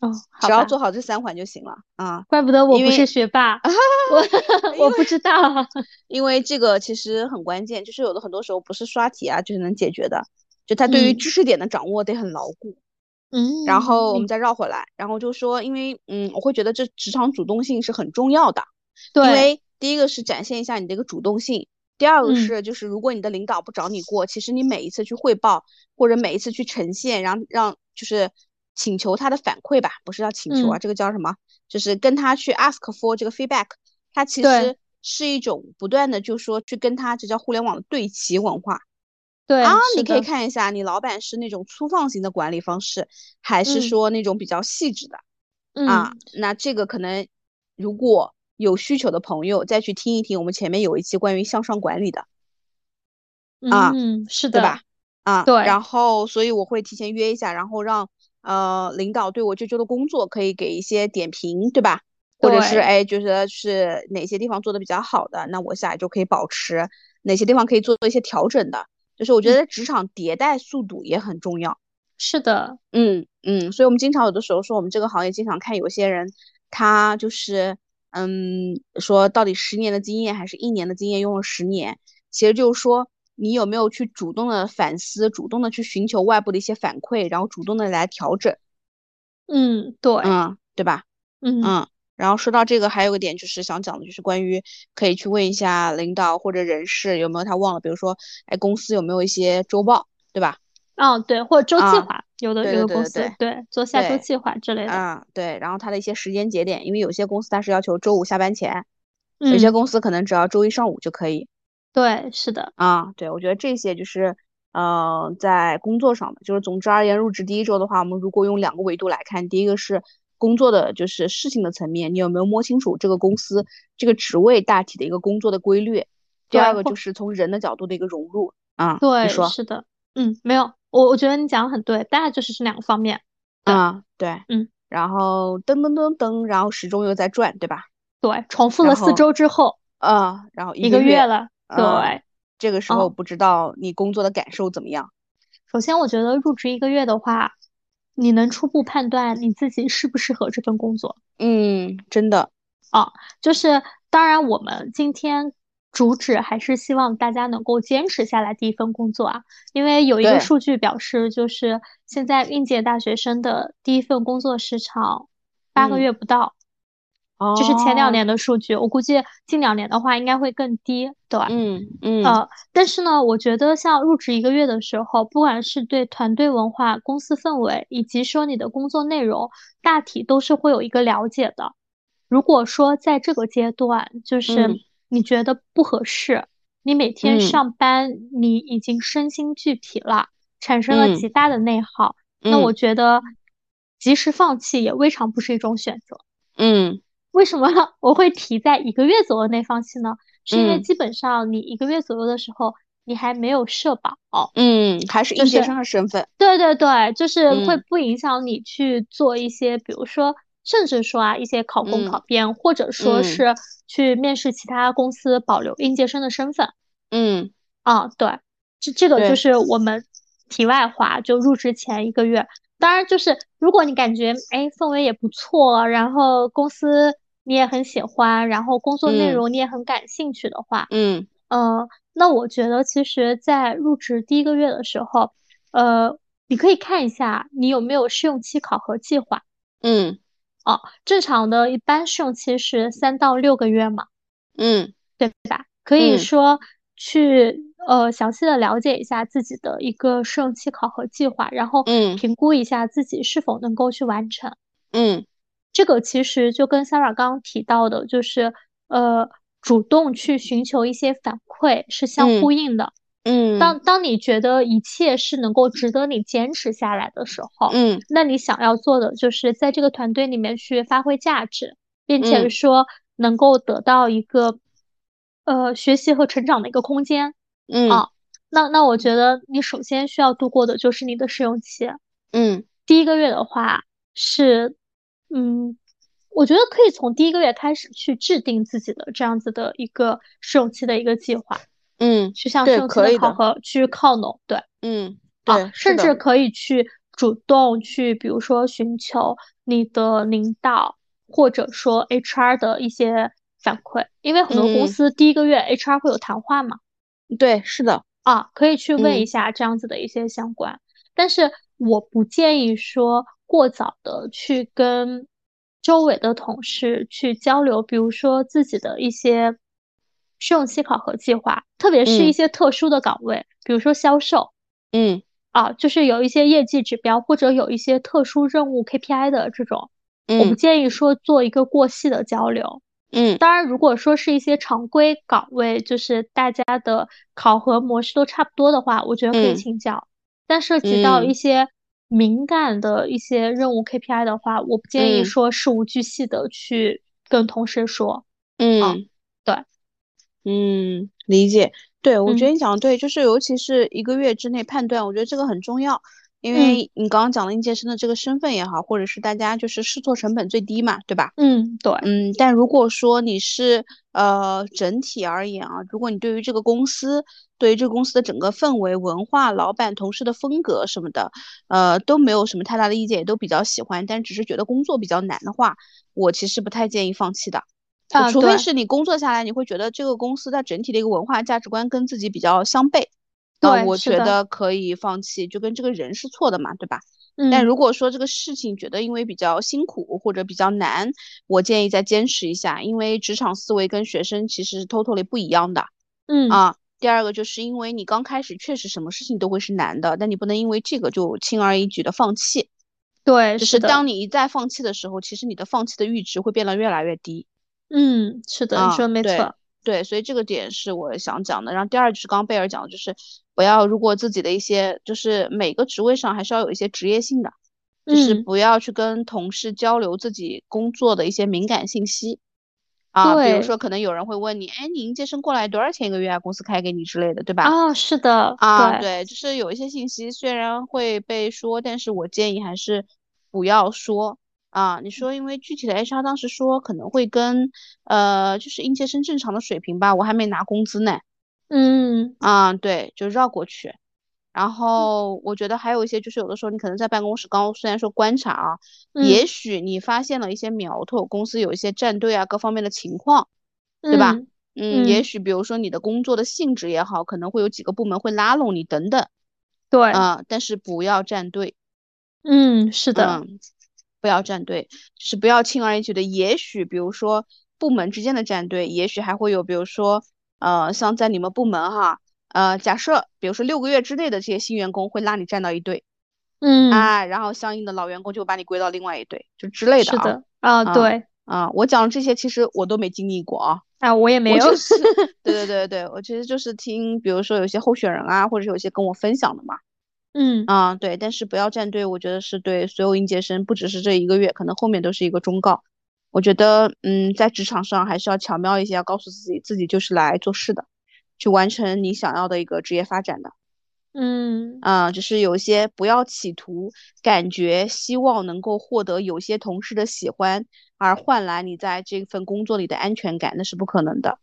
哦，只要做好这三环就行了啊！怪不得我不是学霸，我我不知道，因为这个其实很关键，就是有的很多时候不是刷题啊，就是能解决的，就他对于知识点的掌握得很牢固。嗯，然后我们再绕回来，然后就说，因为嗯，我会觉得这职场主动性是很重要的，对，因为第一个是展现一下你的一个主动性，第二个是就是如果你的领导不找你过，其实你每一次去汇报或者每一次去呈现，然后让就是请求他的反馈吧，不是叫请求啊，这个叫什么？就是跟他去 ask for 这个 feedback，它其实是一种不断的就说去跟他，这叫互联网的对齐文化。对啊，你可以看一下，你老板是那种粗放型的管理方式，还是说那种比较细致的？啊，那这个可能如果有需求的朋友再去听一听我们前面有一期关于向上管理的。啊，嗯，是的，对吧？啊，对。然后，所以我会提前约一下，然后让呃领导对我这周的工作可以给一些点评，对吧？或者是哎，觉得是哪些地方做的比较好的，那我下来就可以保持哪些地方可以做一些调整的。就是我觉得职场迭代速度也很重要。是的，嗯嗯，所以我们经常有的时候说，我们这个行业经常看有些人，他就是嗯，说到底十年的经验还是一年的经验用了十年，其实就是说你有没有去主动的反思，主动的去寻求外部的一些反馈，然后主动的来调整。嗯，对，嗯，对吧？嗯嗯。然后说到这个，还有个点就是想讲的，就是关于可以去问一下领导或者人事有没有他忘了，比如说，哎，公司有没有一些周报，对吧？嗯，对，或者周计划，有的有的公司对做下周计划之类的。啊，对，然后他的一些时间节点，因为有些公司它是要求周五下班前，有些公司可能只要周一上午就可以。对，是的。啊，对，我觉得这些就是，呃，在工作上的，就是总之而言，入职第一周的话，我们如果用两个维度来看，第一个是。工作的就是事情的层面，你有没有摸清楚这个公司这个职位大体的一个工作的规律？第二个就是从人的角度的一个融入啊。对，说是的，嗯，没有，我我觉得你讲的很对，大概就是这两个方面。啊，对，嗯，然后噔噔噔噔，然后时钟又在转，对吧？对，重复了四周之后，啊，然后一个月了，对，这个时候不知道你工作的感受怎么样？首先，我觉得入职一个月的话。你能初步判断你自己适不适合这份工作？嗯，真的啊，就是当然，我们今天主旨还是希望大家能够坚持下来第一份工作啊，因为有一个数据表示，就是现在应届大学生的第一份工作时长八个月不到。这是前两年的数据，我估计近两年的话应该会更低，对吧？嗯嗯。呃，但是呢，我觉得像入职一个月的时候，不管是对团队文化、公司氛围，以及说你的工作内容，大体都是会有一个了解的。如果说在这个阶段，就是你觉得不合适，你每天上班你已经身心俱疲了，产生了极大的内耗，那我觉得及时放弃也未尝不是一种选择。嗯。为什么 我会提在一个月左右内放弃呢？是因为基本上你一个月左右的时候，你还没有社保，嗯，还是应届生的身份。对对对，就是会不影响你去做一些，比如说，甚至说啊，一些考公考编，或者说是去面试其他公司，保留应届生的身份。嗯，啊，对，这这个就是我们题外话，就入职前一个月，当然就是如果你感觉哎氛围也不错，然后公司。你也很喜欢，然后工作内容你也很感兴趣的话，嗯嗯，那我觉得其实，在入职第一个月的时候，呃，你可以看一下你有没有试用期考核计划，嗯，哦，正常的一般试用期是三到六个月嘛，嗯，对吧？可以说去呃详细的了解一下自己的一个试用期考核计划，然后评估一下自己是否能够去完成，嗯。这个其实就跟 Sarah 刚刚提到的，就是呃，主动去寻求一些反馈是相呼应的。嗯，当当你觉得一切是能够值得你坚持下来的时候，嗯，那你想要做的就是在这个团队里面去发挥价值，并且说能够得到一个呃学习和成长的一个空间。嗯，啊，那那我觉得你首先需要度过的就是你的试用期。嗯，第一个月的话是。嗯，我觉得可以从第一个月开始去制定自己的这样子的一个试用期的一个计划。嗯，去向试用期的考核去靠拢。对，嗯，对，甚至可以去主动去，比如说寻求你的领导或者说 HR 的一些反馈，因为很多公司第一个月 HR 会有谈话嘛。对，是的。啊，可以去问一下这样子的一些相关，但是我不建议说。过早的去跟周围的同事去交流，比如说自己的一些试用期考核计划，特别是一些特殊的岗位，比如说销售，嗯，啊，就是有一些业绩指标或者有一些特殊任务 KPI 的这种，我不建议说做一个过细的交流，嗯，当然如果说是一些常规岗位，就是大家的考核模式都差不多的话，我觉得可以请教，但涉及到一些。敏感的一些任务 KPI 的话，我不建议说事无巨细的去跟同事说。嗯，对，嗯，理解。对，我觉得你讲的对，就是尤其是一个月之内判断，我觉得这个很重要。因为你刚刚讲了应届生的这个身份也好，或者是大家就是试错成本最低嘛，对吧？嗯，对。嗯，但如果说你是呃整体而言啊，如果你对于这个公司，对于这个公司的整个氛围、文化、老板、同事的风格什么的，呃都没有什么太大的意见，也都比较喜欢，但只是觉得工作比较难的话，我其实不太建议放弃的。啊，除非是你工作下来，你会觉得这个公司它整体的一个文化价值观跟自己比较相悖。对，我觉得可以放弃，就跟这个人是错的嘛，对吧？嗯。但如果说这个事情觉得因为比较辛苦或者比较难，我建议再坚持一下，因为职场思维跟学生其实是 totally 不一样的。嗯。啊，第二个就是因为你刚开始确实什么事情都会是难的，但你不能因为这个就轻而易举的放弃。对，就是当你一再放弃的时候，其实你的放弃的阈值会变得越来越低。嗯，是的，你说的没错。对，所以这个点是我想讲的。然后第二就是刚刚贝尔讲的，就是不要如果自己的一些，就是每个职位上还是要有一些职业性的，就是不要去跟同事交流自己工作的一些敏感信息啊。比如说可能有人会问你，哎，你应届生过来多少钱一个月啊？公司开给你之类的，对吧？啊，是的，啊，对，就是有一些信息虽然会被说，但是我建议还是不要说。啊，你说因为具体的 HR 当时说可能会跟呃，就是应届生正常的水平吧，我还没拿工资呢。嗯，啊，对，就绕过去。然后我觉得还有一些就是有的时候你可能在办公室刚虽然说观察啊，也许你发现了一些苗头，公司有一些站队啊各方面的情况，对吧？嗯，也许比如说你的工作的性质也好，可能会有几个部门会拉拢你等等。对，啊，但是不要站队。嗯，是的。不要站队，就是不要轻而易举的。也许比如说部门之间的站队，也许还会有，比如说呃，像在你们部门哈，呃，假设比如说六个月之内的这些新员工会拉你站到一队，嗯，啊，然后相应的老员工就把你归到另外一队，就之类的啊。是的，啊，对，啊，我讲这些其实我都没经历过啊。啊，我也没有。对对对对，我其实就是听，比如说有些候选人啊，或者有些跟我分享的嘛。嗯啊，对，但是不要站队，我觉得是对所有应届生，不只是这一个月，可能后面都是一个忠告。我觉得，嗯，在职场上还是要巧妙一些，要告诉自己，自己就是来做事的，去完成你想要的一个职业发展的。嗯啊，只是有些不要企图感觉希望能够获得有些同事的喜欢，而换来你在这份工作里的安全感，那是不可能的。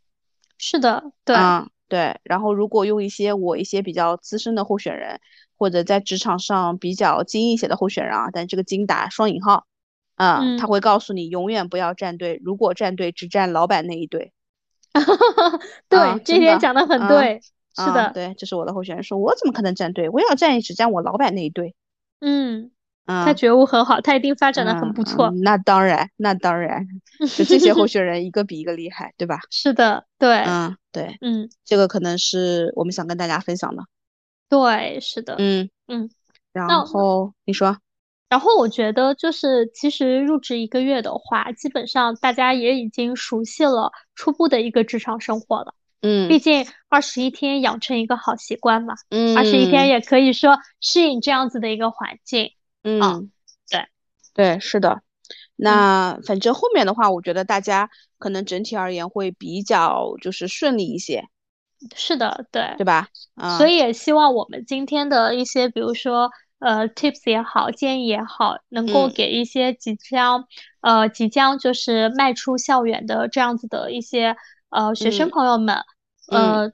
是的，对，啊，对。然后如果用一些我一些比较资深的候选人，或者在职场上比较精一些的候选人啊，但这个精打双引号，嗯，他会告诉你永远不要站队，如果站队只站老板那一队。对，这点讲的很对。是的，对，这是我的候选人说，我怎么可能站队？我要站只站我老板那一队。嗯，他觉悟很好，他一定发展的很不错。那当然，那当然，就这些候选人一个比一个厉害，对吧？是的，对，嗯，对，嗯，这个可能是我们想跟大家分享的。对，是的，嗯嗯。然后你说，然后我觉得就是，其实入职一个月的话，基本上大家也已经熟悉了初步的一个职场生活了。嗯，毕竟二十一天养成一个好习惯嘛，嗯，二十一天也可以说适应这样子的一个环境，嗯，对，对，是的。那反正后面的话，我觉得大家可能整体而言会比较就是顺利一些。是的，对，对吧？所以也希望我们今天的一些，比如说呃 tips 也好，建议也好，能够给一些即将呃即将就是迈出校园的这样子的一些。呃，学生朋友们，呃，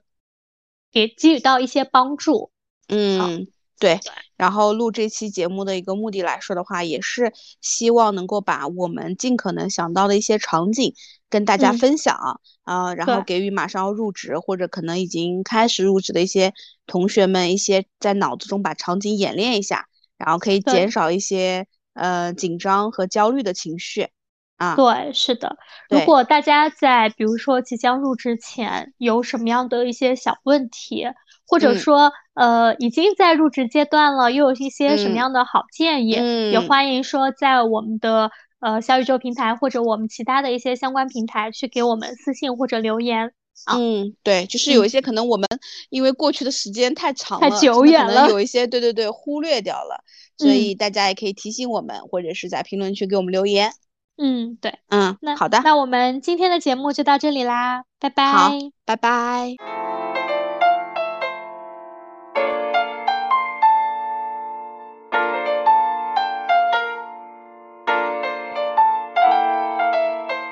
给给予到一些帮助。嗯，对。然后录这期节目的一个目的来说的话，也是希望能够把我们尽可能想到的一些场景跟大家分享啊，然后给予马上要入职或者可能已经开始入职的一些同学们一些在脑子中把场景演练一下，然后可以减少一些呃紧张和焦虑的情绪。啊，对，是的。如果大家在比如说即将入职前有什么样的一些小问题，或者说呃已经在入职阶段了，又有一些什么样的好建议，也欢迎说在我们的呃小宇宙平台或者我们其他的一些相关平台去给我们私信或者留言。嗯，对，就是有一些可能我们因为过去的时间太长了，太久远了，有一些对对对忽略掉了，所以大家也可以提醒我们，或者是在评论区给我们留言。嗯，对，嗯，那好的，那我们今天的节目就到这里啦，拜拜，好，拜拜。